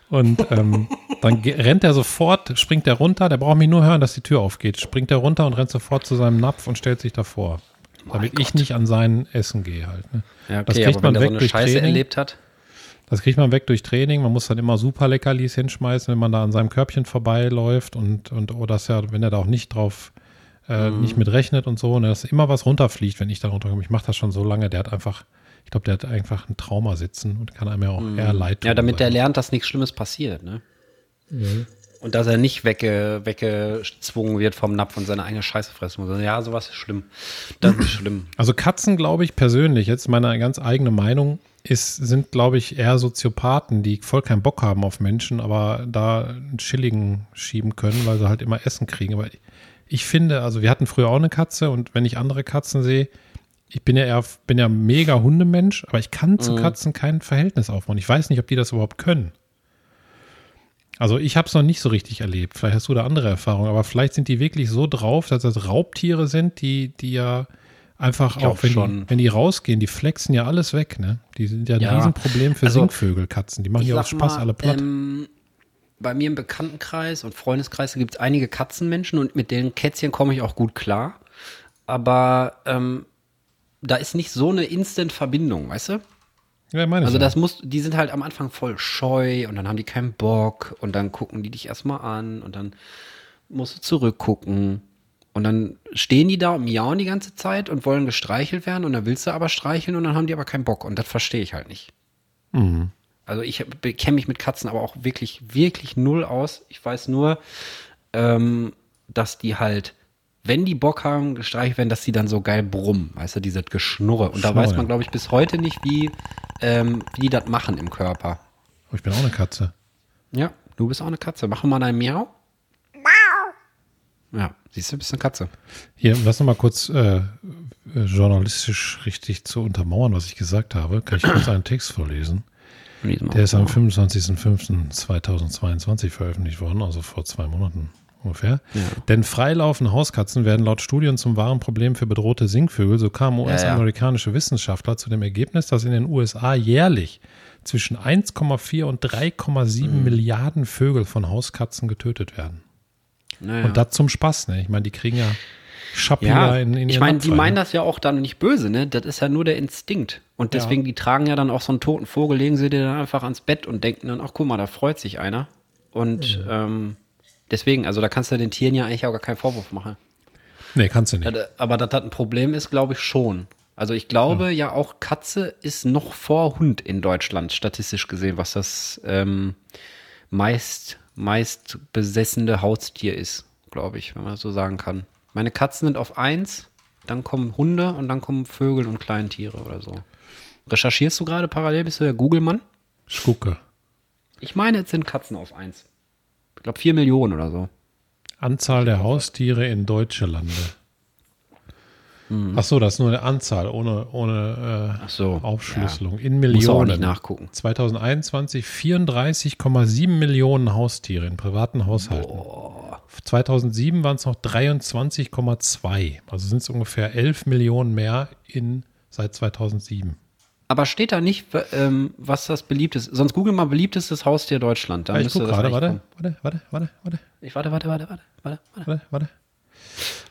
Und ähm, dann rennt er sofort, springt er runter, der braucht mich nur hören, dass die Tür aufgeht. Springt er runter und rennt sofort zu seinem Napf und stellt sich davor. Damit ich nicht an sein Essen gehe halt. Ne? Ja, Das okay, kriegt aber wenn man der weg so eine durch Scheiße Training. erlebt hat. Das kriegt man weg durch Training. Man muss dann immer super Leckerlis hinschmeißen, wenn man da an seinem Körbchen vorbeiläuft und, und oder dass er, wenn er da auch nicht drauf, äh, Mhm. nicht mit rechnet und so, und dass immer was runterfliegt, wenn ich da runterkomme. Ich mache das schon so lange, der hat einfach, ich glaube, der hat einfach ein Trauma sitzen und kann einem ja auch eher leid tun. Mhm. Ja, damit der sag ich. lernt, dass nichts Schlimmes passiert, ne? Und dass er nicht wegge, weggezwungen wird vom Napf und seine eigene Scheiße fressen muss. Ja, sowas ist schlimm. Das ist schlimm. Also Katzen, glaube ich, persönlich, jetzt meine ganz eigene Meinung, ist, sind, glaube ich, eher Soziopathen, die voll keinen Bock haben auf Menschen, aber da einen Chilligen schieben können, weil sie halt immer Essen kriegen. Aber ich finde, also wir hatten früher auch eine Katze und wenn ich andere Katzen sehe, ich bin ja eher, bin ja mega Hundemensch, aber ich kann zu Katzen kein Verhältnis aufbauen. Ich weiß nicht, ob die das überhaupt können. Also ich habe es noch nicht so richtig erlebt. Vielleicht hast du da andere Erfahrungen, aber vielleicht sind die wirklich so drauf, dass das Raubtiere sind, die, die ja einfach glaub auch, wenn die, wenn die rausgehen, die flexen ja alles weg, ne? Die sind ja ein Ja. Riesenproblem für Also, Singvögel, Katzen. Die machen ja auch Spaß mal, alle platt. Ähm, bei mir im Bekanntenkreis und Freundeskreis gibt es einige Katzenmenschen und mit den Kätzchen komme ich auch gut klar. Aber ähm, da ist nicht so eine Instant-Verbindung, weißt du? Ja, meine ich Also ja. das muss, die sind halt am Anfang voll scheu und dann haben die keinen Bock und dann gucken die dich erstmal an und dann musst du zurückgucken. Und dann stehen die da und miauen die ganze Zeit und wollen gestreichelt werden und dann willst du aber streicheln und dann haben die aber keinen Bock und das verstehe ich halt nicht. Mhm. Also ich kenne mich mit Katzen aber auch wirklich, wirklich null aus. Ich weiß nur, ähm, dass die halt, wenn die Bock haben, gestreichelt werden, dass die dann so geil brummen. Weißt du, dieses Geschnurre. Und da Schnurre. weiß man, glaube ich, bis heute nicht, wie, ähm, wie die das machen im Körper. Oh, ich bin auch eine Katze. Ja, du bist auch eine Katze. Machen wir mal ein Miau. Ja, siehst du, bist eine Katze. Hier, um das nochmal kurz äh, journalistisch richtig zu untermauern, was ich gesagt habe, kann ich kurz einen Text vorlesen. Der ist am 25.05.2022 veröffentlicht worden, also vor zwei Monaten ungefähr. Denn freilaufende Hauskatzen werden laut Studien zum wahren Problem für bedrohte Singvögel. So kamen US-amerikanische Wissenschaftler zu dem Ergebnis, dass in den USA jährlich zwischen 1,4 und 3,7 Mhm. Milliarden Vögel von Hauskatzen getötet werden. Naja. Und das zum Spaß, ne? Ich meine, die kriegen ja Schappi Ja, in, in ich meine, die meinen ne? das ja auch dann nicht böse, ne? Das ist ja nur der Instinkt. Und Ja. deswegen, die tragen ja dann auch so einen toten Vogel, legen sie dir dann einfach ans Bett und denken dann, ach guck mal, da freut sich einer. Und ähm, deswegen, also da kannst du den Tieren ja eigentlich auch gar keinen Vorwurf machen. Nee, kannst du nicht. Ja, da- Aber dass das ein Problem ist, glaube ich schon. Also ich glaube ja auch, Katze ist noch vor Hund in Deutschland, statistisch gesehen, was das ähm, meist, meist besessene Haustier ist, glaube ich, wenn man das so sagen kann. Meine Katzen sind auf eins, dann kommen Hunde und dann kommen Vögel und Kleintiere oder so. Recherchierst du gerade parallel? Bist du der Google-Mann? Ich gucke. Ich meine, jetzt sind Katzen auf eins. Ich glaube, vier Millionen oder so. Anzahl der Haustiere in deutsche Lande. Ach so, das ist nur eine Anzahl, ohne, ohne äh, so, Aufschlüsselung. In Muss auch Millionen. nicht nachgucken. 2021 34,7 Millionen Haustiere in privaten Haushalten. 2007 waren es noch 23,2. Also sind es ungefähr 11 Millionen mehr in, seit 2007. Aber steht da nicht, ähm, was das beliebteste Sonst google mal beliebtestes Haustier Deutschland. Da Ja, ich das gerade, warte, warte, warte, warte, warte, Ich warte, warte, warte, warte, warte, warte. warte.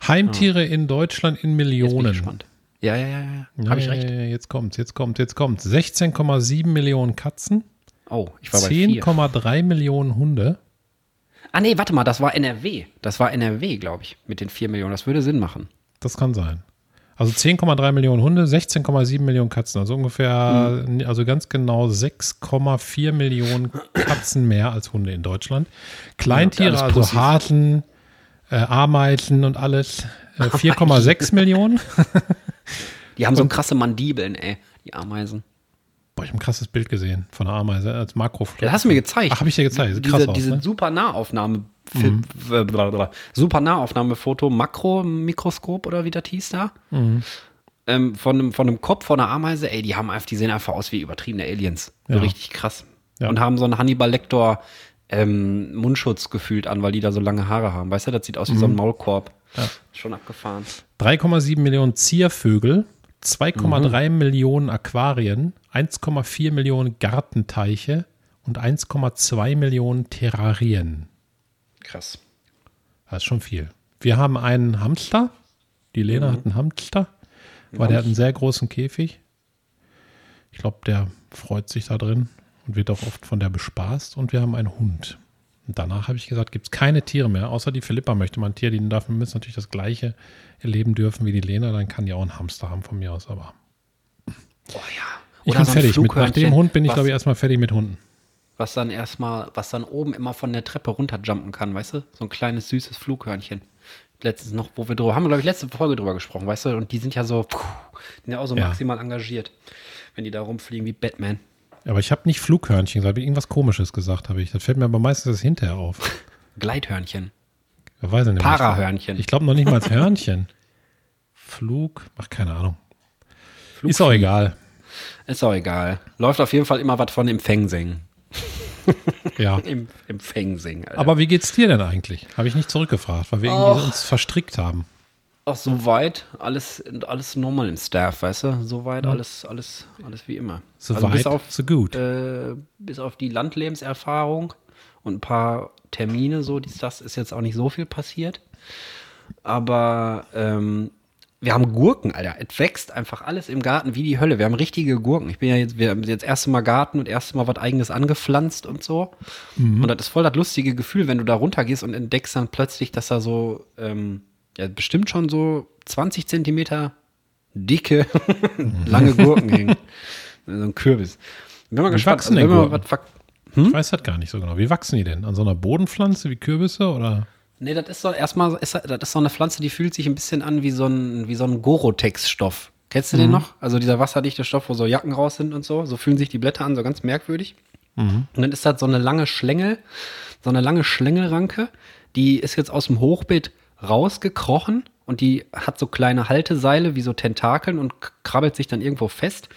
Heimtiere in Deutschland in Jetzt bin ich Millionen. gespannt. Ja, ja, ja, ja. Habe ich Ja, recht? ja, ja, Jetzt kommt, jetzt kommt, jetzt kommt. 16,7 Millionen Katzen, Oh, ich war bei vier. 10,3 Millionen Hunde. Ah nee, warte mal, das war NRW. Das war NRW, glaube ich, mit den 4 Millionen. Das würde Sinn machen. Das kann sein. Also 10,3 Millionen Hunde, 16,7 Millionen Katzen. Also ungefähr, also ganz genau 6,4 Millionen Katzen mehr als Hunde in Deutschland. Kleintiere, alles also. Hasen, äh, Ameisen und alles, äh, 4,6 Millionen. Die haben so krasse Mandibeln, ey, die Ameisen. Boah, ich habe ein krasses Bild gesehen von einer Ameise als Makrofoto. Das hast du mir gezeigt. Ach, hab ich dir gezeigt. Sieht Diese, krass aus, diese ne? super Nahaufnahme, blablabla. super Nahaufnahmefoto, Makro-Mikroskop oder wie das hieß da. Mhm. Ähm, von, einem, von einem Kopf von einer Ameise, ey, die haben einfach, die sehen einfach aus wie übertriebene Aliens. So Ja. richtig krass. Ja. Und haben so einen Hannibal-Lector ähm, Mundschutz gefühlt an, weil die da so lange Haare haben. Weißt du, das sieht aus wie so ein Mhm. Maulkorb. Schon abgefahren. 3,7 Millionen Ziervögel, 2,3 Mhm. Millionen Aquarien, 1,4 Millionen Gartenteiche und 1,2 Millionen Terrarien. Krass. Das ist schon viel. Wir haben einen Hamster. Die Lena hat einen Hamster, weil der hat einen sehr großen Käfig. Ich glaube, der freut sich da drin und wird auch oft von der bespaßt. Und wir haben einen Hund. Und danach habe ich gesagt, gibt es keine Tiere mehr, außer die Philippa möchte mal ein Tier. Die darf müssen natürlich das gleiche erleben dürfen wie die Lena. Dann kann die auch einen Hamster haben von mir aus. Aber Oh ja. ich Oder bin so fertig. Mit, nach dem Hund bin ich, glaube ich, erstmal fertig mit Hunden. Was dann erstmal, was dann oben immer von der Treppe runterjumpen kann, weißt du? So ein kleines, süßes Flughörnchen. Letztens noch, wo wir drüber, haben wir, glaube ich, letzte Folge drüber gesprochen, weißt du? Und die sind ja so, die sind ja auch so Ja. maximal engagiert, wenn die da rumfliegen wie Batman. Aber ich habe nicht Flughörnchen gesagt, irgendwas Komisches gesagt habe ich. Das fällt mir aber meistens hinterher auf. Gleithörnchen. Ich weiß nicht. Parahörnchen. Ich glaube noch nicht mal als Hörnchen. Flug, ach keine Ahnung. Ist auch egal. Ist auch egal. Läuft auf jeden Fall immer was von im Fengsing. Ja. Im, im Fengsing, Alter. Aber wie geht's dir denn eigentlich? Habe ich nicht zurückgefragt, weil wir irgendwie uns verstrickt haben. Auch soweit, alles, alles normal im Staff, weißt du? Soweit, alles, alles, alles wie immer. So Also weit, bis auf, so gut. äh, bis auf die Landlebenserfahrung und ein paar Termine, so dies, das ist jetzt auch nicht so viel passiert. Aber ähm, wir haben Gurken, Alter. Es wächst einfach alles im Garten wie die Hölle. Wir haben richtige Gurken. Ich bin ja jetzt, wir haben jetzt erste Mal Garten und erste Mal was eigenes angepflanzt und so. Und das ist voll das lustige Gefühl, wenn du da runtergehst und entdeckst dann plötzlich, dass da so, ähm, ja, bestimmt schon so 20 Zentimeter dicke, lange Gurken hängen. So ein Kürbis. Bin mal Wie gespannt. wachsen wenn Gurken? was ver- Ich weiß das gar nicht so genau. Wie wachsen die denn? An so einer Bodenpflanze wie Kürbisse oder? Nee, das ist so erstmal, ist, das ist so eine Pflanze, die fühlt sich ein bisschen an wie so ein, wie so ein Gorotex-Stoff. Kennst du den noch? Also dieser wasserdichte Stoff, wo so Jacken raus sind und so. So fühlen sich die Blätter an, so ganz merkwürdig. Und dann ist das so eine lange Schlängel, so eine lange Schlängelranke, die ist jetzt aus dem Hochbeet rausgekrochen und die hat so kleine Halteseile wie so Tentakeln und krabbelt sich dann irgendwo fest.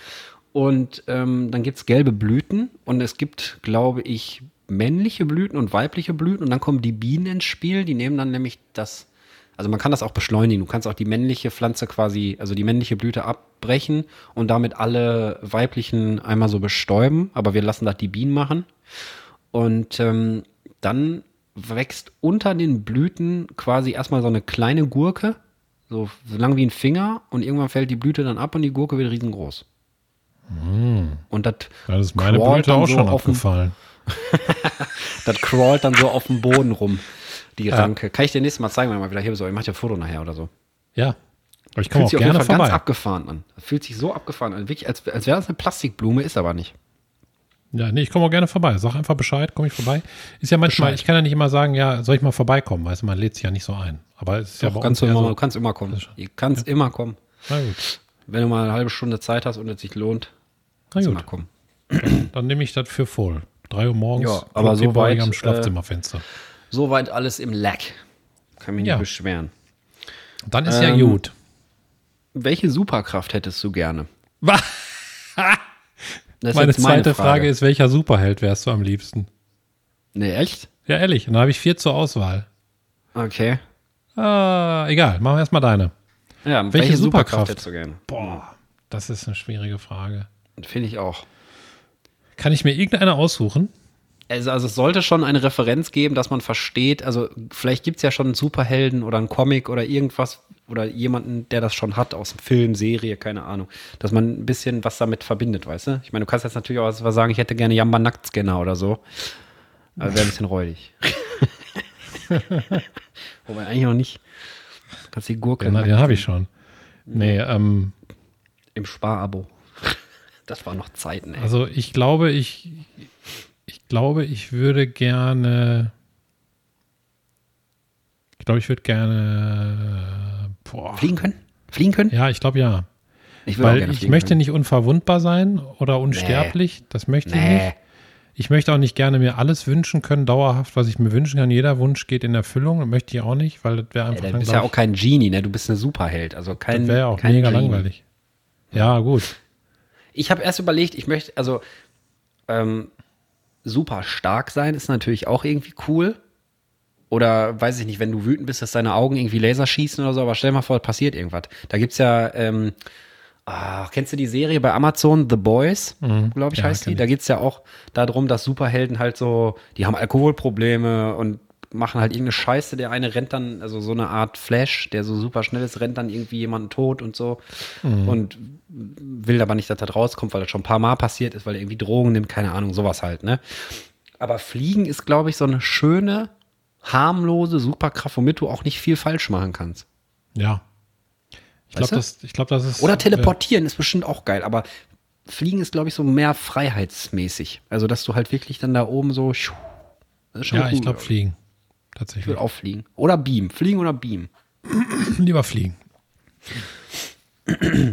Und ähm, dann gibt's gelbe Blüten und es gibt, glaube ich, männliche Blüten und weibliche Blüten und dann kommen die Bienen ins Spiel, die nehmen dann nämlich das, also man kann das auch beschleunigen, du kannst auch die männliche Pflanze quasi, also die männliche Blüte abbrechen und damit alle weiblichen einmal so bestäuben, aber wir lassen das die Bienen machen. Und ähm, dann wächst unter den Blüten quasi erstmal so eine kleine Gurke, so, so lang wie ein Finger und irgendwann fällt die Blüte dann ab und die Gurke wird riesengroß. Und das das ist meine Blüte auch so schon auf dem- abgefallen. Das crawlt dann so auf dem Boden rum, die Ranke. Kann ich dir nächstes Mal zeigen, wenn wir mal wieder hier so. Ich mache dir ein Foto nachher oder so. Ja. Aber ich komme auch sich auf jeden gerne Fall ganz vorbei. abgefahren an. Das fühlt sich so abgefahren an. Wirklich, als, als wäre das eine Plastikblume, ist aber nicht. Ja, nee, ich komme auch gerne vorbei. Sag einfach Bescheid, komme ich vorbei. Ist ja manchmal, Bescheid. ich kann ja nicht immer sagen, ja, soll ich mal vorbeikommen? Weißt du, man lädt sich ja nicht so ein. Aber es ist ja bei Doch, kannst du, immer, so, du kannst immer kommen. Du kannst immer kommen. Na gut, Wenn du mal eine halbe Stunde Zeit hast und es sich lohnt, kannst du mal kommen. Dann nehme ich das für voll. Drei Uhr morgens, Ja, aber so weit, am äh, Schlafzimmerfenster. Soweit alles im Lack. Kann mich Ja. nicht beschweren. Dann ist ja ähm, gut. Welche Superkraft hättest du gerne? Meine jetzt zweite Frage. ist, welcher Superheld wärst du am liebsten? Nee, echt? Ja, ehrlich. Und dann habe ich vier zur Auswahl. Okay. Ah, egal, machen wir erstmal deine. Ja, welche, Superkraft Superkraft? hättest du gerne? Boah, das ist eine schwierige Frage. Finde ich auch. Kann ich mir irgendeine aussuchen? Also, also es sollte schon eine Referenz geben, dass man versteht, also vielleicht gibt es ja schon einen Superhelden oder einen Comic oder irgendwas oder jemanden, der das schon hat aus dem Film, Serie, keine Ahnung, dass man ein bisschen was damit verbindet, weißt du? Ich meine, du kannst jetzt natürlich auch was sagen, ich hätte gerne Jamba Nacktscanner oder so, aber wäre ein bisschen räudig. Wobei eigentlich noch nicht. Kannst die Gurke Den, den habe ich schon. Nee, ähm, im Sparabo. Das waren noch Zeiten, ey. also ich glaube, ich, ich glaube, ich würde gerne, ich glaube, ich würde gerne, boah, Fliegen können? Fliegen können? ja, ich glaube ja. Ich Weil ich möchte können. nicht unverwundbar sein oder unsterblich. Das möchte ich Nee. nicht. Ich möchte auch nicht gerne mir alles wünschen können, dauerhaft, was ich mir wünschen kann. Jeder Wunsch geht in Erfüllung. Das möchte ich auch nicht, weil das wäre einfach dann, du bist ja auch kein Genie, ne? Du bist eine Superheld. Also ich, kein. das wäre ja auch mega Genie. langweilig. Ja, gut. Ich habe erst überlegt, ich möchte, also ähm, super stark sein ist natürlich auch irgendwie cool. Oder weiß ich nicht, wenn du wütend bist, dass deine Augen irgendwie Laser schießen oder so, aber stell dir mal vor, passiert irgendwas. Da gibt's ja, ähm, ah, kennst du die Serie bei Amazon, The Boys, glaube ich, Ja, heißt die? ich. Da geht's ja auch darum, dass Superhelden halt so, die haben Alkoholprobleme und machen halt irgendeine Scheiße. Der eine rennt dann, also so eine Art Flash, der so super schnell ist, rennt dann irgendwie jemanden tot und so. Und will aber nicht, dass das rauskommt, weil das schon ein paar Mal passiert ist, weil er irgendwie Drogen nimmt, keine Ahnung, sowas halt, ne? Aber Fliegen ist, glaube ich, so eine schöne, harmlose Superkraft, womit du auch nicht viel falsch machen kannst. Ja. Ich glaube, das, ich glaub, das ist. Oder teleportieren ist bestimmt auch geil, aber Fliegen ist, glaube ich, so mehr freiheitsmäßig. Also, dass du halt wirklich dann da oben so. Äh, ja, ich glaube, ich. Fliegen. Ich Tatsächlich. würde auch fliegen. Oder Beam. Fliegen oder Beam. Lieber fliegen.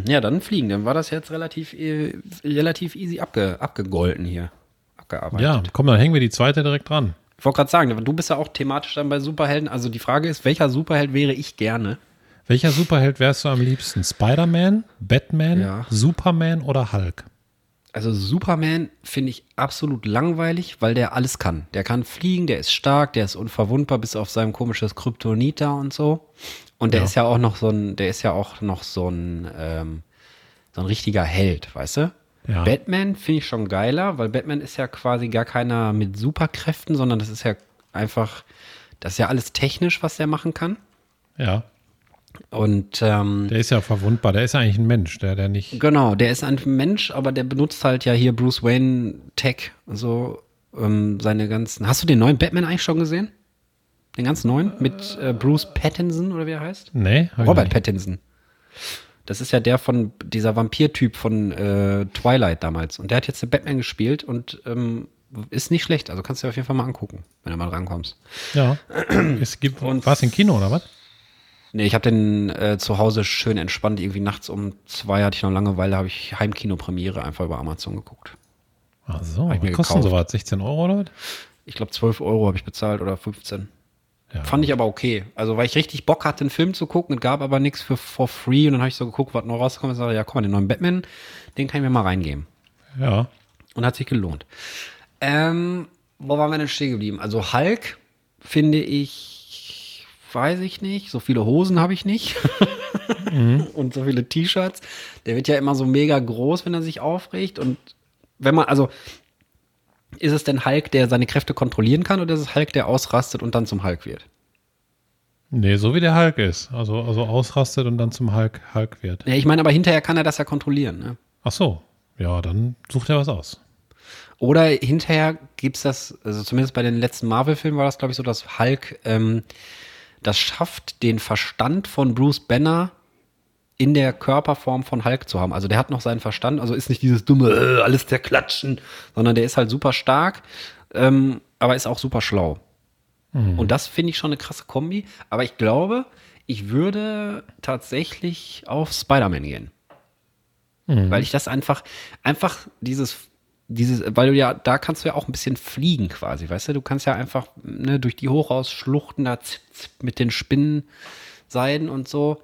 Ja, dann fliegen. Dann war das jetzt relativ, äh, relativ easy abge, abgegolten hier. Abgearbeitet. Ja, komm, dann hängen wir die zweite direkt dran. Ich wollte gerade sagen, du bist ja auch thematisch dann bei Superhelden. Also die Frage ist, welcher Superheld wäre ich gerne? Welcher Superheld wärst du am liebsten? Spider-Man, Batman, Ja. Superman oder Hulk? Also Superman finde ich absolut langweilig, weil der alles kann. Der kann fliegen, der ist stark, der ist unverwundbar bis auf sein komisches Kryptonit da und so. Und der Ja. ist ja auch noch so ein, der ist ja auch noch so ein, ähm, so ein richtiger Held, weißt du? Ja. Batman finde ich schon geiler, weil Batman ist ja quasi gar keiner mit Superkräften, sondern das ist ja einfach, das ist ja alles technisch, was der machen kann. Ja, Und ähm, der ist ja verwundbar. Der ist ja eigentlich ein Mensch, der, der nicht. Genau, der ist ein Mensch, aber der benutzt halt ja hier Bruce Wayne Tech, so ähm, seine ganzen. Hast du den neuen Batman eigentlich schon gesehen? Den ganz neuen? Mit äh, Bruce Pattinson oder wie er heißt? Nee, Robert. Pattinson. Das ist ja der von dieser Vampir-Typ von äh, Twilight damals. Und der hat jetzt den Batman gespielt und ähm, ist nicht schlecht. Also kannst du dir auf jeden Fall mal angucken, wenn du mal rankommst. Ja. Es gibt. Was im Kino oder was? Nee, ich habe den äh, zu Hause schön entspannt. Irgendwie nachts um zwei hatte ich noch Langeweile, habe ich Heimkino-Premiere einfach über Amazon geguckt. Ach so, was mir kostet gekauft. sowas? 16 Euro oder was? Ich glaube, 12 Euro habe ich bezahlt oder 15. Ja. Fand ich aber okay. Also, weil ich richtig Bock hatte, einen Film zu gucken. Es gab aber nichts für for free. Und dann habe ich so geguckt, was noch rauskommt. Und sage, ja, guck mal, den neuen Batman, den kann ich mir mal reingeben. Ja. Und hat sich gelohnt. Ähm, wo waren wir denn stehen geblieben? Also, Hulk finde ich, weiß ich nicht. So viele Hosen habe ich nicht. Und so viele T-Shirts. Der wird ja immer so mega groß, wenn er sich aufregt. Und wenn man, also, ist es denn Hulk, der seine Kräfte kontrollieren kann, oder ist es Hulk, der ausrastet und dann zum Hulk wird? Nee, so wie der Hulk ist. Also, also ausrastet und dann zum Hulk, Hulk wird. Ja, ich meine, aber hinterher kann er das ja kontrollieren. Ne? Ach so. Ja, dann sucht er was aus. Oder hinterher gibt's das, also zumindest bei den letzten Marvel-Filmen war das, glaube ich, so, dass Hulk ähm, das schafft, den Verstand von Bruce Banner in der Körperform von Hulk zu haben. Also der hat noch seinen Verstand, also ist nicht dieses dumme, äh, alles der Klatschen, sondern der ist halt super stark, ähm, aber ist auch super schlau. Und das finde ich schon eine krasse Kombi. Aber ich glaube, ich würde tatsächlich auf Spider-Man gehen. Weil ich das einfach, einfach dieses, dieses, weil du ja, da kannst du ja auch ein bisschen fliegen quasi, weißt du? Du kannst ja einfach ne, durch die Hochhausschluchten da mit den Spinnenseiden und so.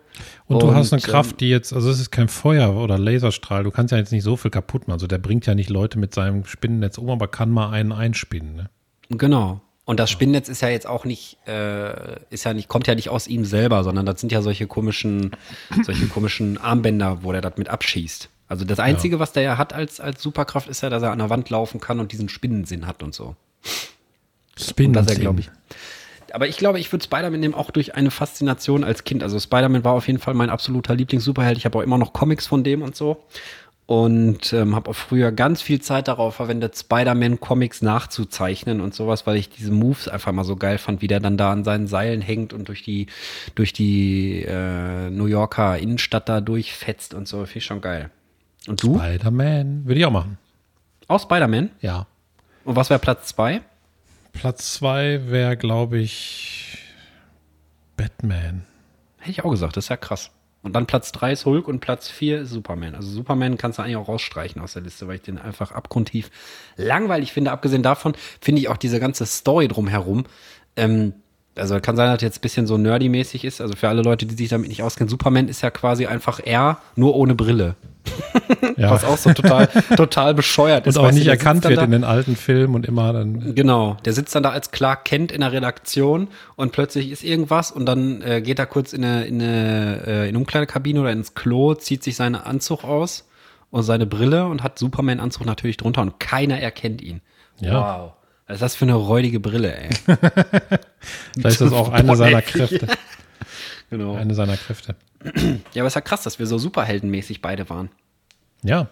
Und, du hast eine ähm, Kraft, die jetzt, also es ist kein Feuer oder Laserstrahl, du kannst ja jetzt nicht so viel kaputt machen. Also der bringt ja nicht Leute mit seinem Spinnennetz um, aber kann mal einen einspinnen. Ne? Genau. Und das Spinnnetz ist ja jetzt auch nicht, äh, ist ja nicht, kommt ja nicht aus ihm selber, sondern das sind ja solche komischen, solche komischen Armbänder, wo der das mit abschießt. Also das Einzige, was der ja hat als, als Superkraft, ist ja, dass er an der Wand laufen kann und diesen Spinnensinn hat und so. Spinnen. Das er, glaube ich. Aber ich glaube, ich würde Spider-Man nehmen auch durch eine Faszination als Kind. Also Spider-Man war auf jeden Fall mein absoluter Lieblings-Superheld. Ich habe auch immer noch Comics von dem und so. und ähm, habe auch früher ganz viel Zeit darauf verwendet, Spider-Man-Comics nachzuzeichnen und sowas, weil ich diese Moves einfach mal so geil fand, wie der dann da an seinen Seilen hängt und durch die, durch die äh, New Yorker Innenstadt da durchfetzt und so. Finde ich schon geil. Und du? Spider-Man. Würde ich auch machen. Auch Spider-Man? Ja. Und was wäre Platz zwei? Platz zwei wäre, glaube ich, Batman. Hätte ich auch gesagt, das ist ja krass. Und dann Platz 3 ist Hulk und Platz 4 ist Superman. Also Superman kannst du eigentlich auch rausstreichen aus der Liste, weil ich den einfach abgrundtief langweilig finde. Abgesehen davon finde ich auch diese ganze Story drumherum. Ähm, also kann sein, dass jetzt ein bisschen so nerdy-mäßig ist. Also für alle Leute, die sich damit nicht auskennen, Superman ist ja quasi einfach er, nur ohne Brille. Ja. Was auch so total, total bescheuert ist. Und auch nicht erkannt wird in den alten Filmen und immer dann. Genau, der sitzt dann da als Clark Kent in der Redaktion und plötzlich ist irgendwas und dann äh, geht er kurz in eine, in eine, äh, in eine Umkleidekabine oder ins Klo, zieht sich seinen Anzug aus und seine Brille und hat Superman-Anzug natürlich drunter und keiner erkennt ihn. Ja. Wow. Was ist das für eine räudige Brille, ey? Vielleicht ist das auch eine seiner. Kräfte. Genau. Eine seiner Kräfte. Ja, aber ist ja krass, dass wir so superheldenmäßig beide waren. Ja.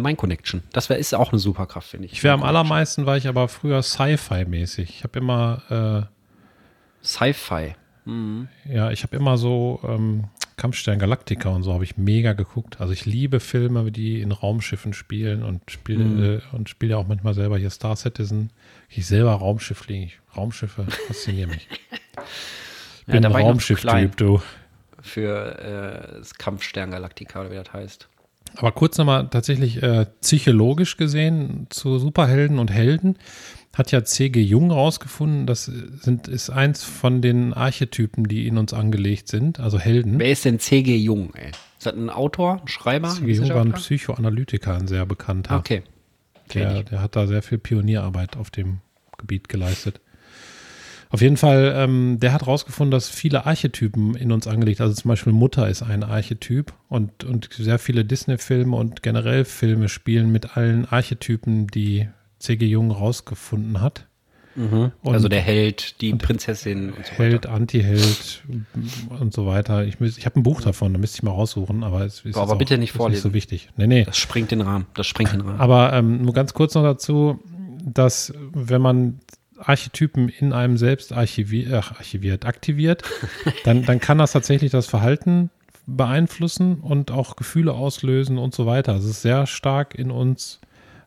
Mein Connection. Das wär, ist auch eine Superkraft, finde ich. Ich wäre am allermeisten, war ich aber früher Sci-Fi-mäßig. Ich habe immer, Sci-Fi. äh, ja, ich habe immer so ähm, Kampfstern Galactica und so habe ich mega geguckt. Also ich liebe Filme, die in Raumschiffen spielen und spiele Mhm. äh, und spiele auch manchmal selber hier Star Citizen. Ich selber Raumschiff fliege. Ich- Raumschiffe faszinieren mich. Ich Ja, bin da ein. Raumschiff-Typ, du. Für äh, das Kampfstern Galactica oder wie das heißt. Aber kurz nochmal tatsächlich äh, psychologisch gesehen zu Superhelden und Helden hat ja C.G. Jung rausgefunden, das sind, ist eins von den Archetypen, die in uns angelegt sind, also Helden. Wer ist denn C.G. Jung, ey? Ist das ein Autor, ein Schreiber? C.G. Jung war ein? Psychoanalytiker, ein sehr bekannter. Okay. Der, der hat da sehr viel Pionierarbeit auf dem Gebiet geleistet. Auf jeden Fall, ähm, der hat rausgefunden, dass viele Archetypen in uns angelegt, also zum Beispiel Mutter ist ein Archetyp und, und sehr viele Disney-Filme und generell Filme spielen mit allen Archetypen, die C.G. Jung rausgefunden hat. Und also der Held, die Prinzessin und so Held, weiter. Anti-Held und so weiter. Ich, ich habe ein Buch davon, da müsste ich mal raussuchen, aber es ist Boah, aber jetzt bitte auch- nicht vorlesen. nicht so wichtig. Nee, nee. Das springt den Rahmen. Das springt den Rahmen. Aber ähm, nur ganz kurz noch dazu, dass wenn man Archetypen in einem selbst archiviert, ach, archiviert aktiviert, dann, dann kann das tatsächlich das Verhalten beeinflussen und auch Gefühle auslösen und so weiter. Also es ist sehr stark in uns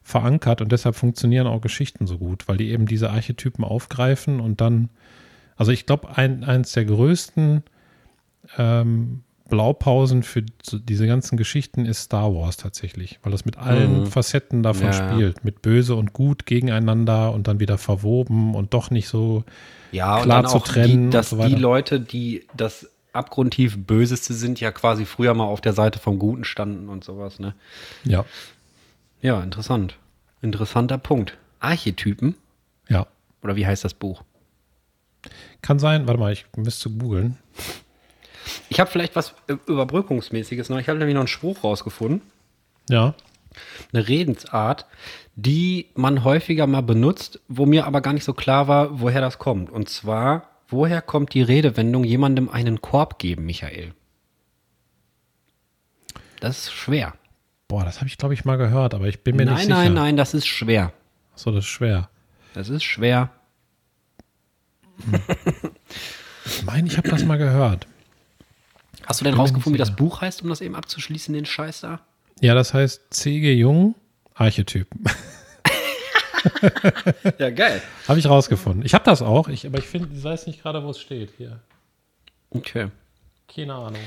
verankert und deshalb funktionieren auch Geschichten so gut, weil die eben diese Archetypen aufgreifen und dann, also ich glaube, ein, eins der größten ähm, Blaupausen für diese ganzen Geschichten ist Star Wars tatsächlich, weil das mit allen Mhm. Facetten davon Ja, ja. spielt, mit böse und gut gegeneinander und dann wieder verwoben und doch nicht so ja, klar zu trennen die, dass und so weiter. die Leute, die das abgrundtief Böseste sind, ja quasi früher mal auf der Seite vom Guten standen und sowas, ne? ja, Ja, interessant. Interessanter Punkt. Archetypen? ja. Oder wie heißt das Buch? Kann sein, warte mal, ich müsste googeln. Ich habe vielleicht was Überbrückungsmäßiges noch. Ich habe nämlich noch einen Spruch rausgefunden. Ja, eine Redensart, die man häufiger mal benutzt, wo mir aber gar nicht so klar war, woher das kommt. Und zwar, woher kommt die Redewendung jemandem einen Korb geben, Michael? Das ist schwer. Boah, das habe ich glaube ich mal gehört, aber ich bin mir nein, nicht sicher. nein, nein, das ist schwer. So, das ist schwer. Das ist schwer. Ich meine, ich habe das mal gehört. Hast du denn rausgefunden, wie das Buch heißt, um das eben abzuschließen, den Scheiß da? Ja, das heißt C.G. Jung, Archetypen. Ja, geil. habe ich rausgefunden. Ich habe das auch, ich, aber ich finde, ich weiß nicht gerade, wo es steht hier. Okay. Keine Ahnung.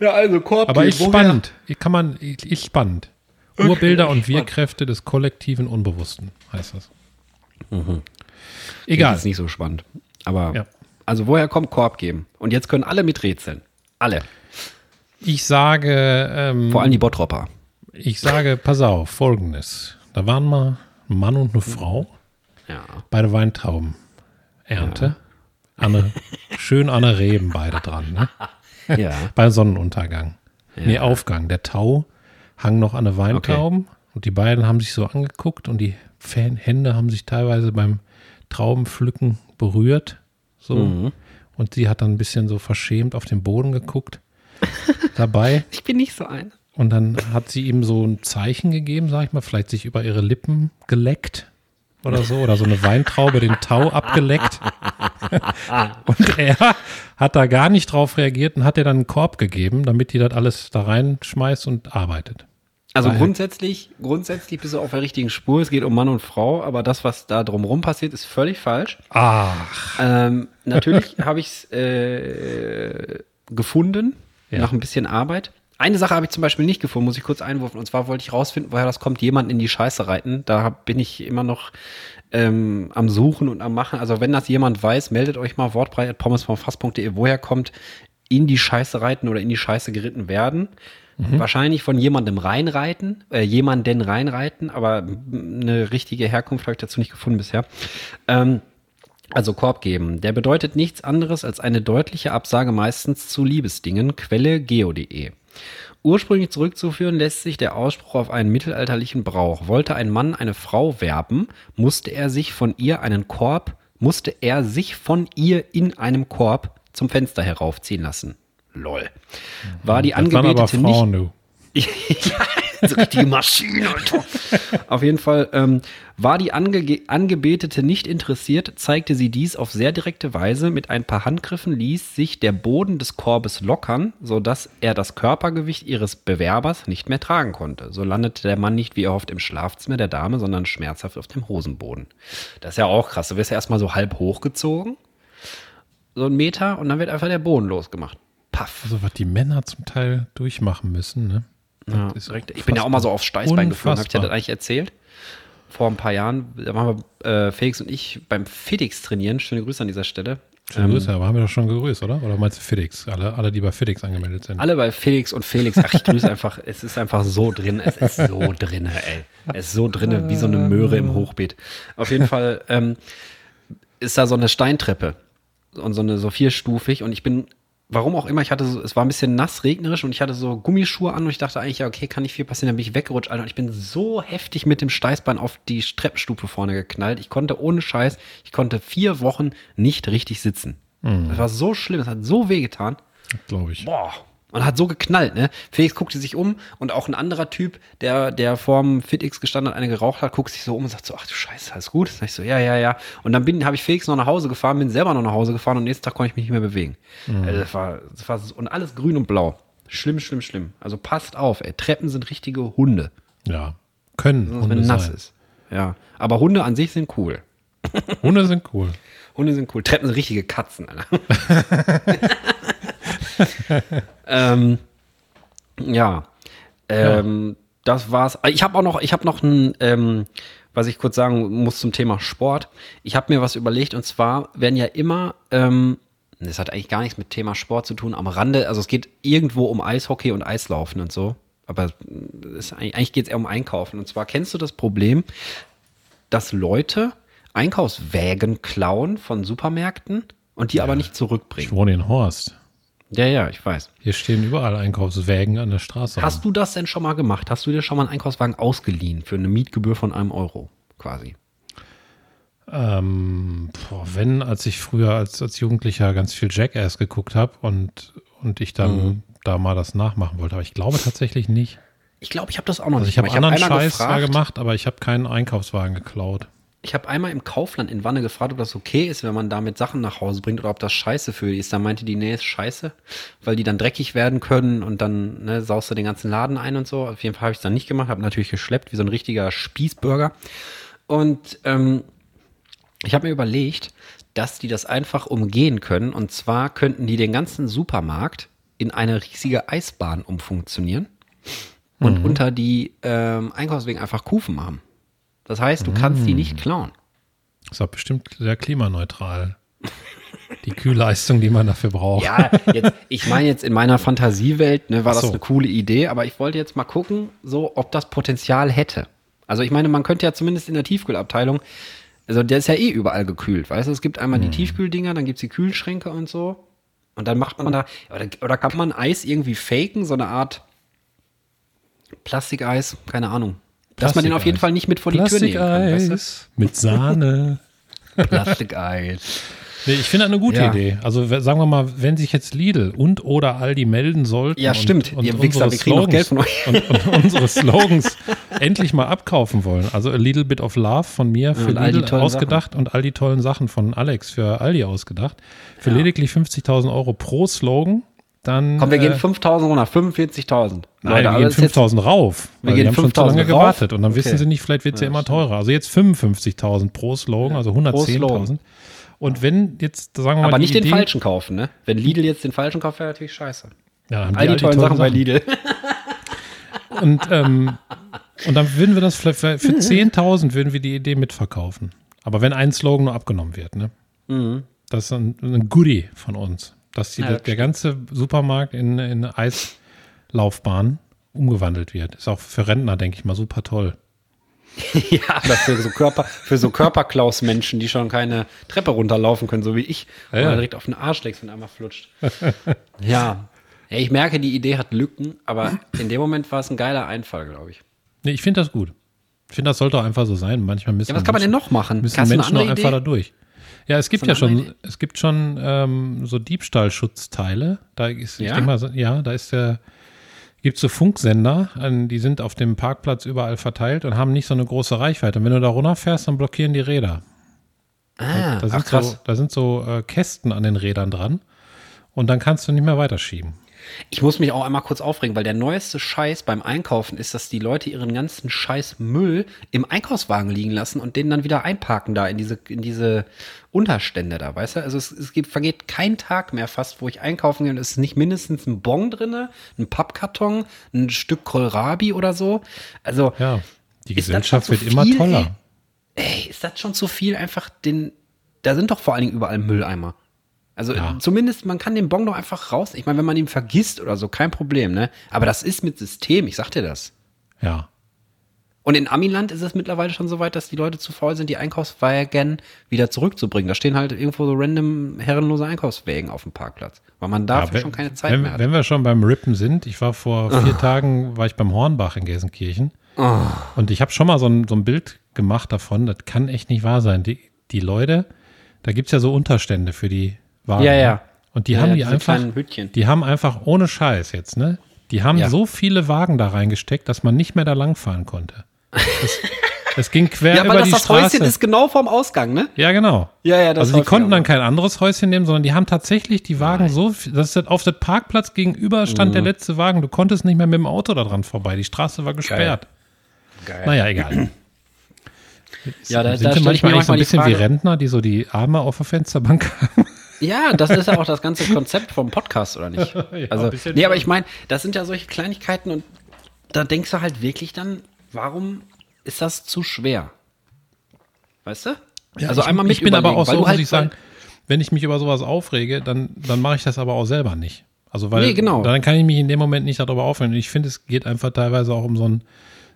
Ja, also Korb Aber ist spannend. Kann man, ist spannend. Urbilder und Wirkkräfte des kollektiven Unbewussten heißt das. Egal. Egal. ist nicht so spannend. Aber, Ja. also woher kommt Korb geben? Und jetzt können alle miträtseln. Alle. Ich sage, ähm, Vor allem die Bottropper. ich sage, pass auf, folgendes. Da waren mal ein Mann und eine Frau Ja. bei der Weintraubenernte. An eine, schön an der Reben beide dran, ne? Ja. Bei Sonnenuntergang. Nee, Aufgang. Der Tau hang noch an der Weintrauben und die beiden haben sich so angeguckt und die Fan Hände haben sich teilweise beim Traubenpflücken berührt. So. Mhm. Und sie hat dann ein bisschen so verschämt auf den Boden geguckt. Dabei. Ich bin nicht so ein. Und dann hat sie ihm so ein Zeichen gegeben, sag ich mal, vielleicht sich über ihre Lippen geleckt oder so, oder so eine Weintraube den Tau abgeleckt. und er hat da gar nicht drauf reagiert und hat ihr dann einen Korb gegeben, damit die das alles da reinschmeißt und arbeitet. Also Weil- grundsätzlich, grundsätzlich bist du auf der richtigen Spur. Es geht um Mann und Frau, aber das, was da drumherum passiert, ist völlig falsch. Ach, Ähm, natürlich habe ich es äh, gefunden, Ja. nach ein bisschen Arbeit. Eine Sache habe ich zum Beispiel nicht gefunden, muss ich kurz einwurfen. Und zwar wollte ich rausfinden, woher das kommt, jemand in die Scheiße reiten. Da bin ich immer noch ähm, am Suchen und am Machen. Also wenn das jemand weiß, meldet euch mal wortbreit.pommesvomfass.de, woher kommt in die Scheiße reiten oder in die Scheiße geritten werden. Wahrscheinlich von jemandem reinreiten, äh, jemanden reinreiten, aber eine richtige Herkunft habe ich dazu nicht gefunden bisher. Ähm, also Korb geben. Der bedeutet nichts anderes als eine deutliche Absage meistens zu Liebesdingen. Quelle geo.de. Ursprünglich zurückzuführen lässt sich der Ausspruch auf einen mittelalterlichen Brauch. Wollte ein Mann eine Frau werben, musste er sich von ihr einen Korb, musste er sich von ihr in einem Korb zum Fenster heraufziehen lassen. Lol. War die das waren aber Angebetete nicht Frauen, du. ja, so richtige Maschine, Alter. Auf jeden Fall ähm, war die Ange Angebetete nicht interessiert, zeigte sie dies auf sehr direkte Weise. Mit ein paar Handgriffen ließ sich der Boden des Korbes lockern, sodass er das Körpergewicht ihres Bewerbers nicht mehr tragen konnte. So landete der Mann nicht wie erhofft im Schlafzimmer der Dame, sondern schmerzhaft auf dem Hosenboden. Das ist ja auch krass. Du wirst ja erstmal so halb hochgezogen, so einen Meter, und dann wird einfach der Boden losgemacht. Paff. Also, was die Männer zum Teil durchmachen müssen, ne? Ja. Ich bin ja auch mal so aufs Steißbein geflogen, habe ich dir das eigentlich erzählt? Vor ein paar Jahren, da waren wir, äh, Felix und ich beim FedEx trainieren. Schöne Grüße an dieser Stelle. Schöne Grüße, aber haben wir doch schon gegrüßt, oder? Oder meinst du FedEx? Alle, alle, die bei FedEx angemeldet sind. Alle bei Felix und Felix. Ach, ich grüße einfach. Es ist einfach so drin. Es ist so drin, ey. Es ist so drin, wie so eine Möhre im Hochbeet. Auf jeden Fall ähm, ist da so eine Steintreppe und so eine so vierstufig und ich bin warum auch immer, ich hatte so, es war ein bisschen nass, regnerisch und ich hatte so Gummischuhe an und ich dachte eigentlich, ja, okay, kann nicht viel passieren, dann bin ich weggerutscht, Alter, und ich bin so heftig mit dem Steißbein auf die Treppenstufe vorne geknallt. Ich konnte ohne Scheiß, ich konnte vier Wochen nicht richtig sitzen. Das war so schlimm, das hat so wehgetan. Glaube ich. Boah. Und hat so geknallt, ne? Felix guckte sich um und auch ein anderer Typ, der, der vorm FitX gestanden hat, eine geraucht hat, guckt sich so um und sagt so, ach du Scheiße, alles gut? Sag ich so, ja, ja, ja. Und dann bin, habe ich Felix noch nach Hause gefahren, bin selber noch nach Hause gefahren und nächsten Tag konnte ich mich nicht mehr bewegen. Also das war, das war, und alles grün und blau. Schlimm, schlimm, schlimm. Also passt auf, ey. Treppen sind richtige Hunde. Ja. Können Besonders Hunde wenn nass sein. ist. Ja. Aber Hunde an sich sind cool. Hunde sind cool. Hunde sind cool. Treppen sind richtige Katzen, Alter. ähm, ja. Ähm, Das war's. Ich habe auch noch, ich habe noch ein, ähm, was ich kurz sagen muss zum Thema Sport. Ich habe mir was überlegt und zwar werden ja immer, ähm, das hat eigentlich gar nichts mit Thema Sport zu tun, am Rande, also es geht irgendwo um Eishockey und Eislaufen und so. Aber es eigentlich, geht es eher um Einkaufen. Und zwar kennst du das Problem, dass Leute Einkaufswägen klauen von Supermärkten und die aber nicht Ich zurückbringen. wohne in Horst. Ja, ja, ich weiß. Hier stehen überall Einkaufswägen an der Straße. Hast du das denn schon mal gemacht? Hast du dir schon mal einen Einkaufswagen ausgeliehen für eine Mietgebühr von einem Euro quasi? Ähm, boah, wenn, als ich früher als, als Jugendlicher ganz viel Jackass geguckt habe und, und ich dann Mhm. da mal das nachmachen wollte. Aber ich glaube tatsächlich nicht. Ich glaube, ich habe das auch noch Also nicht ich habe anderen einmal Scheiß zwar gemacht, aber ich habe keinen Einkaufswagen geklaut. Ich habe einmal im Kaufland in Wanne gefragt, ob das okay ist, wenn man damit Sachen nach Hause bringt oder ob das scheiße für die ist. Da meinte die, nee, ist scheiße, weil die dann dreckig werden können und dann ne, saust du den ganzen Laden ein und so. Auf jeden Fall habe ich es dann nicht gemacht, habe natürlich geschleppt, wie so ein richtiger Spießbürger. Und ähm, ich habe mir überlegt, dass die das einfach umgehen können. Und zwar könnten die den ganzen Supermarkt in eine riesige Eisbahn umfunktionieren und unter die ähm, Einkaufswegen einfach Kufen machen. Das heißt, du kannst die nicht klauen. Ist auch bestimmt sehr klimaneutral. Die Kühlleistung, die man dafür braucht. Ja, jetzt, ich meine jetzt in meiner Fantasiewelt ne, war Ach das so. eine coole Idee, aber ich wollte jetzt mal gucken, so ob das Potenzial hätte. Also ich meine, man könnte ja zumindest in der Tiefkühlabteilung, also der ist ja eh überall gekühlt, weißt du? Es gibt einmal die Hm. Tiefkühldinger, dann gibt's die Kühlschränke und so. Und dann macht man da, oder, oder kann man Eis irgendwie faken, so eine Art Plastikeis, keine Ahnung. Dass man den auf jeden. Fall nicht mit vor die Tür nehmen kann, weißt du? Mit Sahne. Plastikeis. Nee, ich finde eine gute Ja. Idee. Also sagen wir mal, wenn sich jetzt Lidl und oder Aldi melden sollten. Ja, und, stimmt. Und Ihr Wichser, unsere wir kriegen noch Geld von Slogans- Und, und unsere Slogans endlich mal abkaufen wollen. Also a little bit of love von mir für und die Lidl ausgedacht und all die tollen Sachen von Alex für Aldi ausgedacht. Für Ja. lediglich 50.000 Euro pro Slogan. Dann, Komm, wir gehen äh, 5.000 runter, 45.000. Nein, wir aber gehen das ist jetzt- 5.000 rauf. Wir gehen die haben schon zu 5.000 lange rauf? gewartet. Und dann Okay. wissen sie nicht, vielleicht wird es ja, Ja, immer teurer. Also jetzt 55.000 pro Slogan, also Slogan. 110.000. Und wenn jetzt, sagen wir mal, Aber die nicht den Idee- falschen kaufen, ne? Wenn Lidl jetzt den falschen kauft, wäre natürlich scheiße. Ja, dann haben All die, tollen Sachen bei Sachen. Lidl. Und, ähm, und dann würden wir das vielleicht für, für 10.000 würden wir die Idee mitverkaufen. Aber wenn ein Slogan nur abgenommen wird, ne? Das ist ein, ein Goodie von uns. Dass die. Ja, das der ganze Supermarkt in, in eine Eislaufbahn umgewandelt wird. Ist auch für Rentner, denke ich mal, super toll. ja, aber für so Körper, für so Körperklaus-Menschen, die schon keine Treppe runterlaufen können, so wie ich, Ja, ja, direkt auf den Arsch legst und einmal flutscht. ja. ja. Ich merke, die Idee hat Lücken, aber in dem Moment war es ein geiler Einfall, glaube ich. Nee, ich finde das gut. Ich finde, das sollte auch einfach so sein. Manchmal müssen Ja, was kann man denn noch machen? müssen Hast Menschen auch andere einfach da durch. Ja, es gibt ja schon, es gibt schon ähm, so Diebstahlschutzteile. Da ist, ich Ja? denke mal, ja, da ist der, gibt so Funksender, die sind auf dem Parkplatz überall verteilt und haben nicht so eine große Reichweite. Und wenn du da runterfährst, dann blockieren die Räder. Ah, Da ach, sind krass. so, da sind so äh, Kästen an den Rädern dran. Und dann kannst du nicht mehr weiterschieben. Ich muss mich auch einmal kurz aufregen, weil der neueste Scheiß beim Einkaufen ist, dass die Leute ihren ganzen Scheiß Müll im Einkaufswagen liegen lassen und den dann wieder einparken da in diese, in diese Unterstände da, weißt du? Also es, es gibt, vergeht kein Tag mehr fast, wo ich einkaufen gehe und es ist nicht mindestens ein Bon drinne, ein Pappkarton, ein Stück Kohlrabi oder so. Also, Ja, die Gesellschaft wird zu immer viel, toller. ey, ist das schon zu viel? Einfach den, da sind doch vor allen Dingen überall Mülleimer. Also Ja. zumindest, man kann den Bon doch einfach raus. Ich meine, wenn man ihn vergisst oder so, kein Problem, ne? Aber das ist mit System, ich sag dir das. Ja. Und in Amiland ist es mittlerweile schon so weit, dass die Leute zu faul sind, die Einkaufswagen wieder zurückzubringen. Da stehen halt irgendwo so random herrenlose Einkaufswägen auf dem Parkplatz. Weil man dafür Ja, wenn, schon keine Zeit wenn, mehr hat. wenn wir schon beim Rippen sind, ich war vor vier Tagen, war ich beim Hornbach in Gelsenkirchen. Oh. Und ich habe schon mal so ein, so ein Bild gemacht davon, das kann echt nicht wahr sein. Die, die Leute, da gibt's ja so Unterstände für die Wagen. Ja, ne? ja. Und die Ja, haben ja, die einfach, die haben einfach ohne Scheiß jetzt, ne? Die haben so viele Wagen da reingesteckt, dass man nicht mehr da langfahren konnte. Es, es ging quer ja, über das die das Straße. Häuschen ist genau vorm Ausgang, ne? Ja, genau. Ja, ja, das Also die konnten dann kein anderes Häuschen nehmen, sondern die haben tatsächlich die Wagen so, viel- dass das auf das Parkplatz gegenüber stand Mhm. der letzte Wagen. Du konntest nicht mehr mit dem Auto da dran vorbei. Die Straße war gesperrt. Geil. Naja, egal. Ja, da, Sind da wir manchmal eigentlich so manchmal ein bisschen wie. Rentner, die so die Arme auf der Fensterbank haben? Ja, das ist ja auch das ganze Konzept vom Podcast, oder nicht? Ja, also, nee, aber ich meine, das sind ja solche Kleinigkeiten und da denkst du halt wirklich dann, warum ist das zu schwer? Weißt du? also ich, einmal mit Ich bin aber auch so, du halt, muss ich sagen, wenn ich mich über sowas aufrege, dann, dann mache ich das aber auch selber nicht. Also weil Nee, genau. dann kann ich mich in dem Moment nicht darüber aufregen. Und ich finde, es geht einfach teilweise auch um so einen,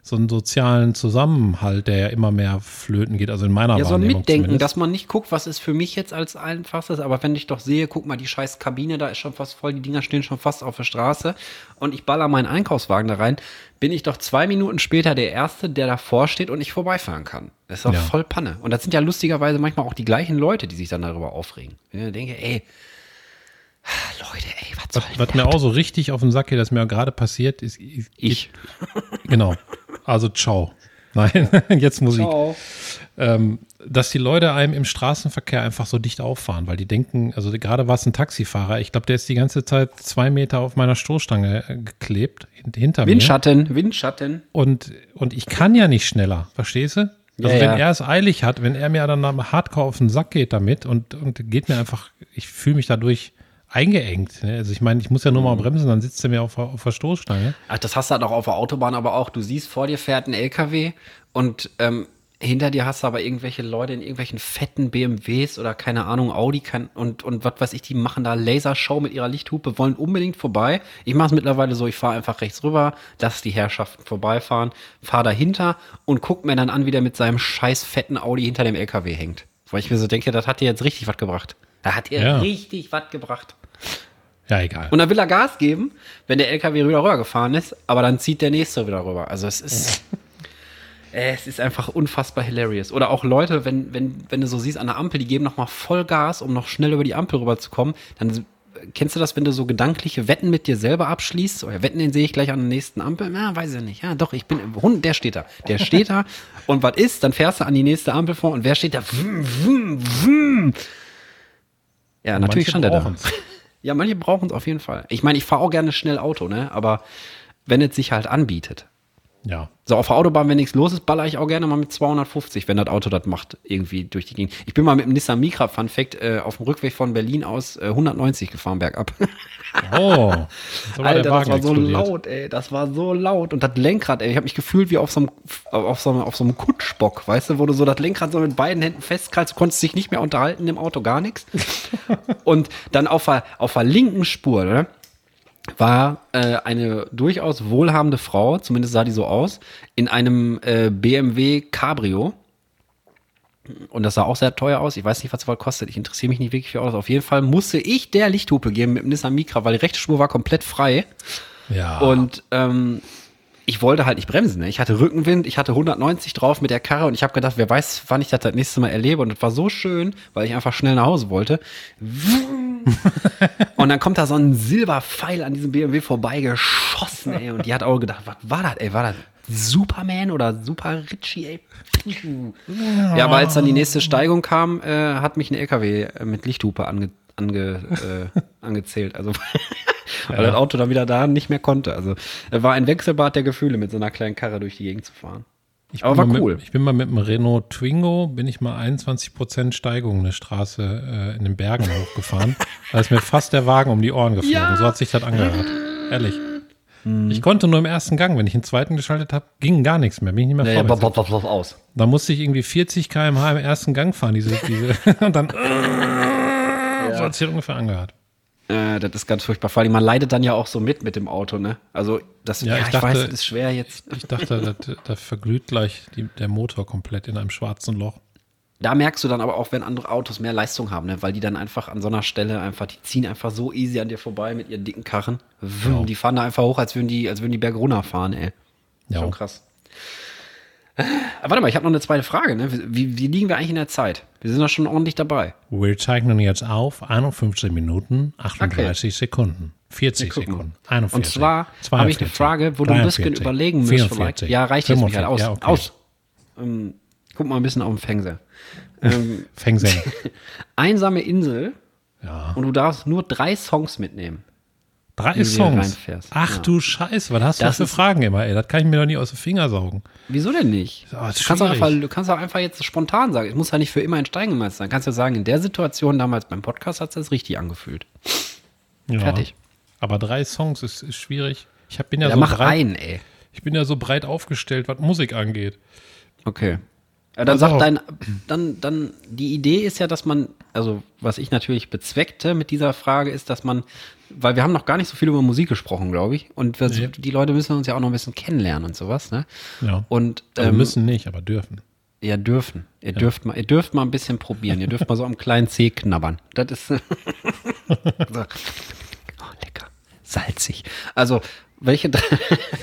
so einen sozialen Zusammenhalt, der ja immer mehr flöten geht. Also in meiner Ja, so ein Wahrnehmung Mitdenken, zumindest. dass man nicht guckt, was ist für mich jetzt als einfachstes, aber wenn ich doch sehe, guck mal, die scheiß Kabine, da ist schon fast voll, die Dinger stehen schon fast auf der Straße und ich baller meinen Einkaufswagen da rein, bin ich doch zwei Minuten später der Erste, der davor steht und nicht vorbeifahren kann. Das ist doch Ja. voll Panne. Und das sind ja lustigerweise manchmal auch die gleichen Leute, die sich dann darüber aufregen. Wenn ich denke, ey, Leute, ey, was soll Was, was mir auch so richtig auf den Sack geht, das mir auch gerade passiert, ist. Ich. ich? Genau. Also, ciao. Nein, jetzt Musik. Ciao. Ähm, dass die Leute einem im Straßenverkehr einfach so dicht auffahren, weil die denken, also gerade war es ein Taxifahrer, ich glaube, der ist die ganze Zeit zwei Meter auf meiner Stoßstange äh, geklebt, hin- hinter mir. Windschatten, Windschatten. Und, und ich kann ja nicht schneller, verstehst du? Also Ja, wenn ja. er es eilig hat, wenn er mir dann am hardcore auf den Sack geht damit und, und geht mir einfach, ich fühle mich dadurch eingeengt. Ne? Also ich meine, ich muss ja nur Mhm. mal bremsen, dann sitzt er mir auf, der- auf der Stoßstange. Ach, das hast du halt auch auf der Autobahn, aber auch, du siehst, vor dir fährt ein LKW und ähm, hinter dir hast du aber irgendwelche Leute in irgendwelchen fetten BMWs oder keine Ahnung, Audi kann, und, und was weiß ich, die machen da Lasershow mit ihrer Lichthupe, wollen unbedingt vorbei. Ich mache es mittlerweile so, ich fahre einfach rechts rüber, lass die Herrschaften vorbeifahren, fahre dahinter und guck mir dann an, wie der mit seinem scheiß fetten Audi hinter dem LKW hängt. Weil ich mir so denke, das hat dir jetzt richtig was gebracht. Da hat ihr Ja. richtig was gebracht. Ja, egal. Und dann will er Gas geben, wenn der LKW wieder rüber gefahren ist, aber dann zieht der nächste wieder rüber. Also es ist. Es ist einfach unfassbar hilarious. Oder auch Leute, wenn, wenn, wenn du so siehst an der Ampel, die geben noch mal voll Gas, um noch schnell über die Ampel rüberzukommen, dann kennst du das, wenn du so gedankliche Wetten mit dir selber abschließt? Oder Wetten, den sehe ich gleich an der nächsten Ampel? Na, weiß ich nicht. Ja, doch, ich bin, Hund, der steht da. Der steht da. Und was ist? Dann fährst du an die nächste Ampel vor und wer steht da? Vroom, vroom, vroom. Ja, natürlich manche stand er da. Ja, manche brauchen es auf jeden Fall. Ich meine, ich fahre auch gerne schnell Auto, ne? Aber wenn es sich halt anbietet. Ja. So, auf der Autobahn, wenn nichts los ist, baller ich auch gerne mal mit 250, wenn das Auto das macht, irgendwie durch die Gegend. Ich bin mal mit dem Nissan Micra, Fun Fact, äh, auf dem Rückweg von Berlin aus äh, 190 gefahren bergab. Oh. So Alter, das war so explodiert. laut, ey. Das war so laut. Und das Lenkrad, ey, ich habe mich gefühlt wie auf so einem, auf so einem, auf so einem Kutschbock, weißt du, wo du so das Lenkrad so mit beiden Händen festkreist, du konntest dich nicht mehr unterhalten im Auto, gar nichts. Und dann auf der, auf der linken Spur, ne? War äh, eine durchaus wohlhabende Frau, zumindest sah die so aus, in einem äh, BMW Cabrio. Und das sah auch sehr teuer aus. Ich weiß nicht, was es wohl kostet. Ich interessiere mich nicht wirklich für Autos. Auf jeden Fall musste ich der Lichthupe geben mit dem Nissan Micra, weil die rechte Spur war komplett frei. Ja. Und ähm, ich wollte halt nicht bremsen. Ne? Ich hatte Rückenwind, ich hatte 190 drauf mit der Karre und ich habe gedacht, wer weiß, wann ich das das nächste Mal erlebe. Und das war so schön, weil ich einfach schnell nach Hause wollte. und dann kommt da so ein Silberpfeil an diesem BMW vorbeigeschossen, ey. Und die hat auch gedacht, was war das, ey? War das Superman oder Super Richie, ey? Ja, aber als dann die nächste Steigung kam, äh, hat mich ein LKW mit Lichthupe ange, ange, äh, angezählt. Also weil das Auto dann wieder da nicht mehr konnte. Also es war ein Wechselbad der Gefühle, mit so einer kleinen Karre durch die Gegend zu fahren. Ich Aber bin war mal cool. Mit, ich bin mal mit dem Renault Twingo, bin ich mal 21% Steigung eine Straße äh, in den Bergen hochgefahren. Da ist mir fast der Wagen um die Ohren geflogen. So hat sich das angehört. Ehrlich. Hm. Ich konnte nur im ersten Gang. Wenn ich den zweiten geschaltet habe, ging gar nichts mehr. Bin ich nicht mehr Nee, vorwärts. was aus. Da musste ich irgendwie 40 km/h im ersten Gang fahren. Diese, diese, und dann so hat sich das ungefähr angehört. Äh, das ist ganz furchtbar. Vor allem, man leidet dann ja auch so mit mit dem Auto, ne? Also, das, Ja, ja, ich ich, dachte- weiß, das ist schwer jetzt. Ich dachte, da, da verglüht gleich die, der Motor komplett in einem schwarzen Loch. Da merkst du dann aber auch, wenn andere Autos mehr Leistung haben, ne? Weil die dann einfach an so einer Stelle einfach, die ziehen einfach so easy an dir vorbei mit ihren dicken Karren. Wum, Die fahren da einfach hoch, als würden die, als würden die Berge runterfahren, ey. Ja. Schon krass. Äh, warte mal, ich habe noch eine zweite Frage. Ne? Wie, wie liegen wir eigentlich in der Zeit? Wir sind doch schon ordentlich dabei. Wir zeichnen jetzt auf 51 Minuten, 38 Sekunden, 40 gucken mal. Sekunden, 41. Und zwar habe ich eine 42, Frage, wo du ein bisschen 43, überlegen musst. 44, Vielleicht. Ja, reicht jetzt, Michael. Aus. 45, ja, okay. aus. Ähm, guck mal ein bisschen auf den Fernseher. Ähm, Fengseng. einsame Insel Ja. und du darfst nur drei Songs mitnehmen. Drei Songs. Ach Ja. du Scheiße, was hast Das du für ist- Fragen immer, ey? Das kann ich mir doch nie aus den Finger saugen. Wieso denn nicht? Ist du, kannst auch einfach, du kannst auch einfach jetzt spontan sagen. Es muss ja nicht für immer in Stein gemeißelt sein. Du kannst ja sagen, in der Situation damals beim Podcast hat es das richtig angefühlt. Ja. Fertig. Aber drei Songs ist, ist schwierig. Ich hab, bin ja, Ja, so mach breit, einen, ey. ich bin ja so breit aufgestellt, was Musik angeht. Okay. Ja, dann sagt dein, dann, dann, die Idee ist ja, dass man, also was ich natürlich bezweckte mit dieser Frage ist, dass man, weil wir haben noch gar nicht so viel über Musik gesprochen, glaube ich, und wir, Nee. die Leute müssen uns ja auch noch ein bisschen kennenlernen und sowas, ne? Ja. Und also ähm, müssen nicht, aber dürfen. ihr dürfen, ihr dürft mal, ihr dürft mal ein bisschen probieren, ihr dürft mal so am kleinen Zeh knabbern. Das ist so. oh, lecker, salzig. Also welche drei,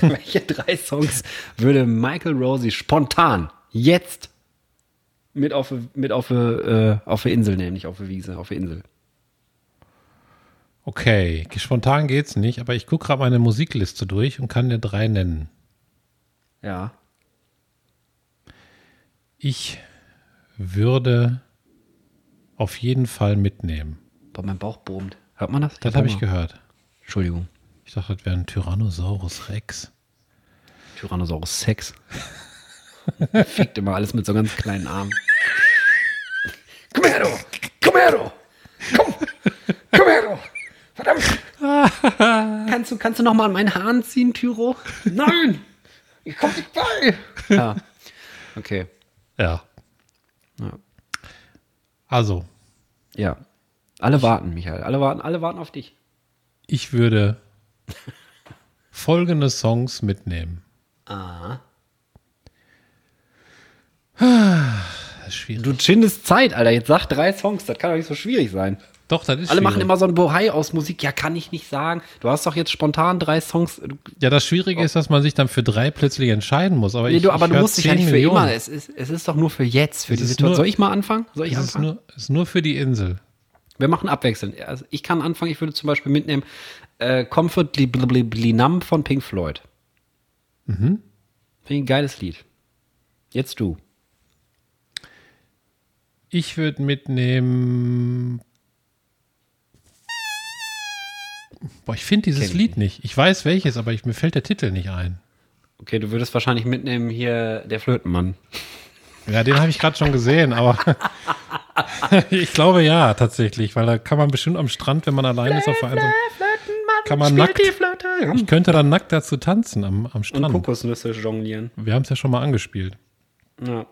welche drei Songs würde Michael Rosie spontan jetzt mit auf mit auf äh, auf der Insel nehmen, nicht auf der Wiese, auf der Insel. Okay, spontan geht's nicht, aber ich gucke gerade meine Musikliste durch und kann dir drei nennen. Ja. Ich würde auf jeden Fall mitnehmen. Boah, mein Bauch brummt. Hört man das? Das habe ich gehört. Entschuldigung. Ich dachte, das wäre ein Tyrannosaurus Rex. Tyrannosaurus Sex. Fickt immer alles mit so ganz kleinen Armen. Komm her, du! Komm her, du! Komm! Komm her, du! Verdammt! kannst du, kannst du noch mal an meinen Haaren ziehen, Tyro? Nein! Ich komm nicht bei! Ja. Okay. Ja. Ja. Also, Ja. Alle warten, Michael. Alle warten, alle warten auf dich. ich würde folgende Songs mitnehmen. Ah. Das ist schwierig. Du chindest Zeit, Alter. Jetzt sag drei Songs. Das kann doch nicht so schwierig sein. Doch, das ist Alle machen schwierig. immer so ein Bohai aus Musik. Ja, kann ich nicht sagen. Du hast doch jetzt spontan drei Songs. Ja, das Schwierige ist, dass man sich dann für drei plötzlich entscheiden muss. Aber nee, ich, du, aber ich du musst dich ja 10 nicht für Millionen. immer. Es ist, es ist doch nur für jetzt, für Es die ist Situation. nur- Soll ich mal anfangen? Soll ich Es ist anfangen? nur, es ist nur für die Insel. Wir machen abwechselnd. Also ich kann anfangen. Ich würde zum Beispiel mitnehmen äh, Comfortably Numb von Pink Floyd. Mhm. Finde ich ein geiles Lied. Jetzt du. Ich würde mitnehmen. Boah, ich finde dieses Kenn ich Lied nicht. Ich weiß welches, aber ich, mir fällt der Titel nicht ein. Okay, du würdest wahrscheinlich mitnehmen hier der Flötenmann. Ja, den habe ich gerade schon gesehen, aber ich glaube ja, tatsächlich, weil da kann man bestimmt am Strand, wenn man allein ist, auf der Einsam, kann man nackt, Flöte. ich könnte dann nackt dazu tanzen am, am Und Strand. Kokosnüsse jonglieren. Wir haben es ja schon mal angespielt. Ja.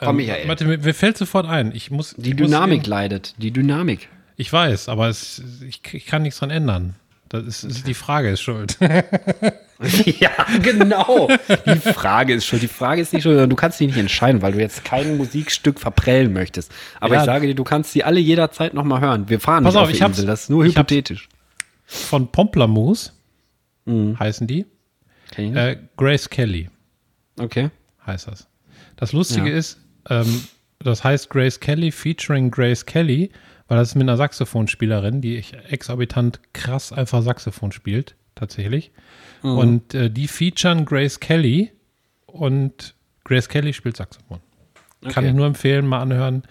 Komm, Michael. Warte, mir, mir fällt sofort ein. Ich muss Die ich muss Dynamik eben- leidet. Die Dynamik. Ich weiß, aber es, ich, ich kann nichts dran ändern. Das ist, ist die Frage ist schuld. ja, genau. Die Frage ist schon. Die Frage ist nicht schon. Du kannst dich nicht entscheiden, weil du jetzt kein Musikstück verprellen möchtest. Aber Ja. ich sage dir, du kannst sie alle jederzeit nochmal hören. Wir fahren Pass nicht auf, auf die ich Insel. Das ist nur hypothetisch. Von Pomplamoose Mhm. heißen die. Äh, Grace Kelly Okay. heißt das. Das Lustige Ja. ist, ähm, das heißt Grace Kelly featuring Grace Kelly, weil das ist mit einer Saxophonspielerin, die ich exorbitant krass einfach Saxophon spielt, tatsächlich. Mhm. Und äh, die featuren Grace Kelly und Grace Kelly spielt Saxophon. Kann Okay. ich nur empfehlen, mal anhören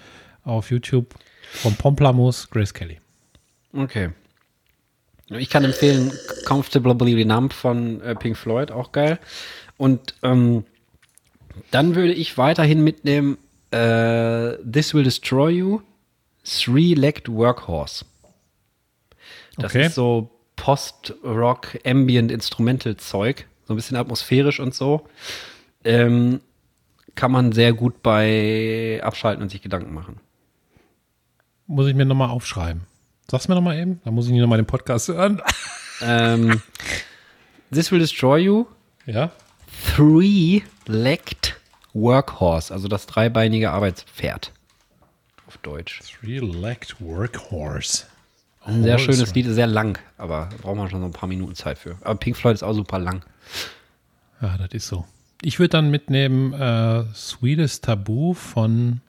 auf YouTube von Pomplamoose, Grace Kelly. Okay. Ich kann empfehlen Comfortably Numb von äh, Pink Floyd, auch geil. Und ähm, dann würde ich weiterhin mitnehmen äh, This Will Destroy You, Three-Legged Workhorse. Das Okay. ist so Post-Rock, Ambient Instrumental Zeug, so ein bisschen atmosphärisch und so. Ähm, kann man sehr gut bei abschalten und sich Gedanken machen. Muss ich mir nochmal aufschreiben. Sag's mir nochmal eben, dann muss ich nicht nochmal den Podcast hören. Ähm, This Will Destroy You, Ja? Three-Legged Workhorse, also das dreibeinige Arbeitspferd. Auf Deutsch. Three-Legged Workhorse. Ein sehr schönes Lied, sehr lang, aber da braucht man schon so ein paar Minuten Zeit für. Aber Pink Floyd ist auch super lang. Ja, das ist so. Ich würde dann mitnehmen äh, Sweetest Tabu von,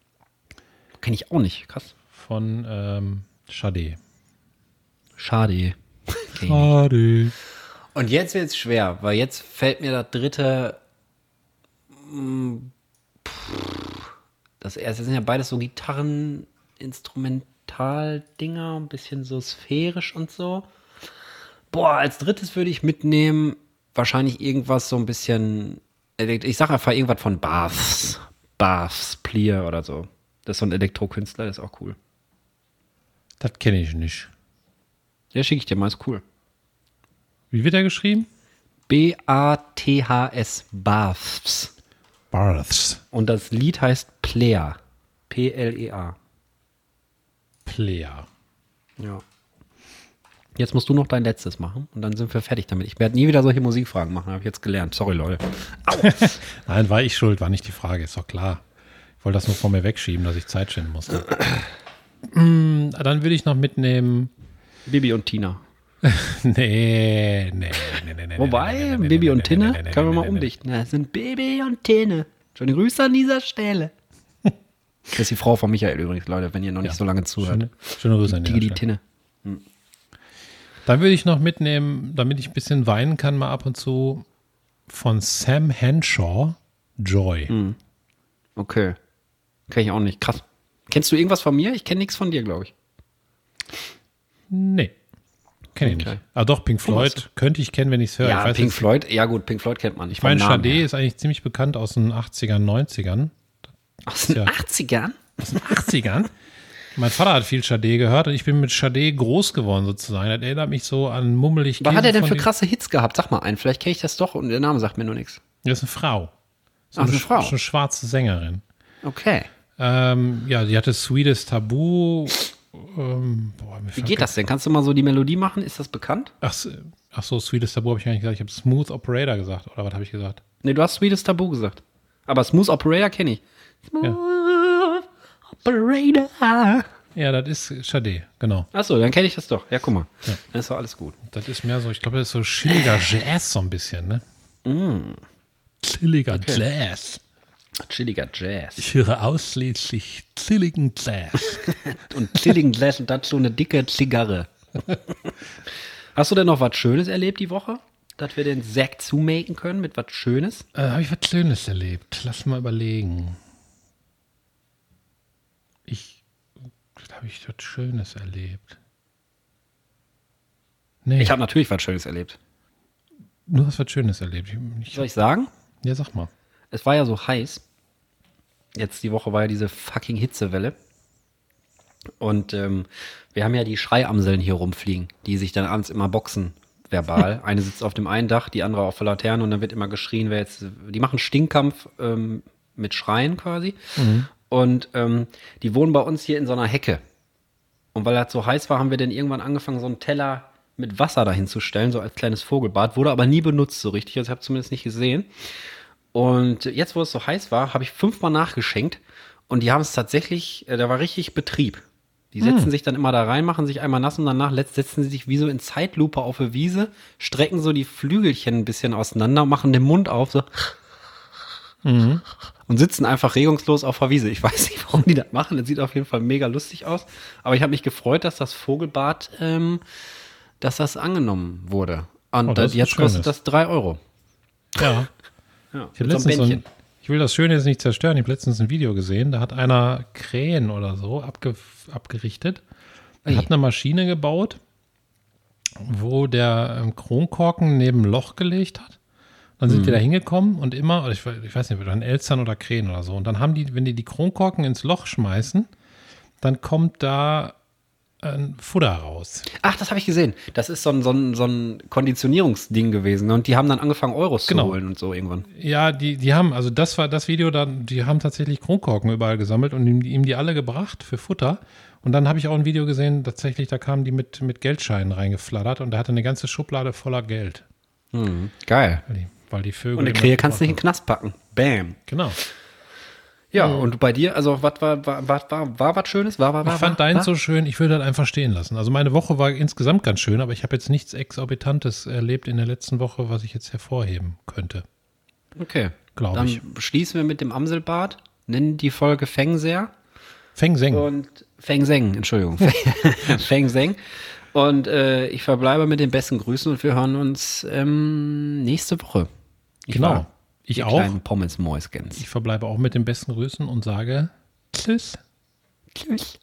Kenne ich auch nicht, krass. von ähm. Schade. Okay. Sade. Und jetzt wird es schwer, weil jetzt fällt mir das dritte. Das erste sind ja beides so Gitarren-Instrumental-Dinger, ein bisschen so sphärisch und so. Boah, als drittes würde ich mitnehmen, wahrscheinlich irgendwas so ein bisschen. Ich sage einfach irgendwas von Baths. Baths, Plier oder so. Das ist so ein Elektrokünstler, das ist auch cool. Das kenne ich nicht. Der schicke ich dir mal, ist cool. Wie wird er geschrieben? B-A-T-H-S, Baths. Barths. Und das Lied heißt Plea. P-L-E-A. Player. Ja. Jetzt musst du noch dein letztes machen und dann sind wir fertig damit. Ich werde nie wieder solche Musikfragen machen, habe ich jetzt gelernt. Sorry, Leute. Nein, war ich schuld, war nicht die Frage, ist doch klar. Ich wollte das nur vor mir wegschieben, dass ich Zeit schinden musste. Mm, Dann würde ich noch mitnehmen. Bibi und Tina. Nee, nee, nee, nee, nee. Wobei, nee, nee, und Tinne, nee, nee, können wir mal nee, nee. umdichten. Das sind Bibi und Tinne. Schöne Grüße an dieser Stelle. Das ist die Frau von Michael übrigens, Leute, wenn ihr noch nicht so lange zuhört. Schöne, schöne Grüße an die die Stelle. Tinne. Dann würde ich noch mitnehmen, damit ich ein bisschen weinen kann, mal ab und zu von Sam Henshaw, Joy. Hm. Okay. Kenn ich auch nicht. Krass. Kennst du irgendwas von mir? Ich kenne nichts von dir, glaube ich. Nee. Kenne ich Okay. nicht. Ah, doch, Pink Floyd hast könnte ich kennen, wenn ich es höre. Ja, Pink Floyd. Ja gut, Pink Floyd kennt man. Ich meine, Sade her. ist eigentlich ziemlich bekannt aus den 80ern, 90ern. Aus den ja- 80ern? Aus den 80ern? Mein Vater hat viel Sade gehört und ich bin mit Sade groß geworden sozusagen. Das erinnert mich so an mummelig. Was hat er denn für krasse Hits gehabt? Sag mal einen. Vielleicht kenne ich das doch und der Name sagt mir nur nichts. Das ist eine Frau. So Ach, eine sch- Frau. Schon eine schwarze Sängerin. Okay. Ähm, ja, die hatte Sweetest Tabu. Ähm, boah, mir Wie geht das denn? Kannst du mal so die Melodie machen? Ist das bekannt? Ach, ach so, Sweetest Tabu habe ich gar nicht gesagt. Ich habe Smooth Operator gesagt. Oder was habe ich gesagt? Nee, du hast Sweetest Tabu gesagt. Aber Smooth Operator kenne ich. Smooth Operator. Ja, das ist Chade, genau. Achso, dann kenne ich das doch. Ja, guck mal. Dann ist doch alles gut. Das ist mehr so, ich glaube, das ist so chilliger Jazz so ein bisschen, ne? Chilliger Jazz. Chilliger Jazz. Ich höre ausschließlich chilligen Jazz. Und chilligen Jazz und dazu eine dicke Zigarre. Hast du denn noch was Schönes erlebt die Woche? Dass wir den Sack zumaken können mit was Schönes? äh, Habe ich was Schönes erlebt? Lass mal überlegen. Ich, habe ich was Schönes erlebt? Nee, Ich habe natürlich was Schönes erlebt. du hast was Schönes erlebt. Ich, ich, Soll ich sagen? ja, sag mal. Es war ja so heiß. Jetzt die Woche war ja diese fucking Hitzewelle. Und ähm, wir haben ja die Schreiamseln hier rumfliegen, die sich dann abends immer boxen, verbal. Eine sitzt auf dem einen Dach, die andere auf der Laterne und dann wird immer geschrien, wer jetzt. Die machen Stinkkampf ähm, mit Schreien quasi. Und ähm, die wohnen bei uns hier in so einer Hecke. Und weil das so heiß war, haben wir dann irgendwann angefangen, so einen Teller mit Wasser dahin zu stellen, so als kleines Vogelbad. Wurde aber nie benutzt so richtig. Also ich habe zumindest nicht gesehen. Und jetzt, wo es so heiß war, habe ich fünfmal nachgeschenkt und die haben es tatsächlich, äh, da war richtig Betrieb. Die setzen sich dann immer da rein, machen sich einmal nass und danach setzen sie sich wie so in Zeitlupe auf eine Wiese, strecken so die Flügelchen ein bisschen auseinander, machen den Mund auf, so. Und sitzen einfach regungslos auf der Wiese. Ich weiß nicht, warum die das machen. Das sieht auf jeden Fall mega lustig aus. Aber ich habe mich gefreut, dass das Vogelbad, ähm, dass das angenommen wurde. Und Oh, das äh, jetzt kostet das drei Euro. Ja. Ja, Ich, so ein, ich will das Schöne jetzt nicht zerstören. Ich habe letztens ein Video gesehen, da hat einer Krähen oder so abge, abgerichtet. Er hat eine Maschine gebaut, wo der ähm, Kronkorken neben ein Loch gelegt hat. Dann sind die da hingekommen und immer, ich, ich weiß nicht, dann Elstern oder Krähen oder so. Und dann haben die, wenn die die Kronkorken ins Loch schmeißen, dann kommt da ein Futter raus. Ach, das habe ich gesehen. Das ist so ein, so ein, so ein Konditionierungsding gewesen. Und die haben dann angefangen, Euros Genau. zu holen und so irgendwann. Ja, die, die haben, also das war das Video, da, die haben tatsächlich Kronkorken überall gesammelt und ihm, ihm die alle gebracht für Futter. Und dann habe ich auch ein Video gesehen, tatsächlich, da kamen die mit, mit Geldscheinen reingeflattert und er hatte eine ganze Schublade voller Geld. Geil. Weil die, weil die Vögel. Und eine Krähe kannst du nicht in den Knast packen. Bam. Genau. Ja, und bei dir, also was war, war, war, war, war was Schönes? War, war, war, Ich fand war, deins war? so schön, ich würde das einfach stehen lassen. Also meine Woche war insgesamt ganz schön, aber ich habe jetzt nichts Exorbitantes erlebt in der letzten Woche, was ich jetzt hervorheben könnte. Okay. Glaub dann ich. schließen wir mit dem Amselbad, nennen die Folge Fengser Feng Seng. und Fengseng, Entschuldigung. Fengseng. Und äh, ich verbleibe mit den besten Grüßen und wir hören uns ähm, nächste Woche. Ich Genau. war Ich auch. kleinen Pommes Mäuskens. Ich verbleibe auch mit den besten Grüßen und sage Tschüss. Tschüss.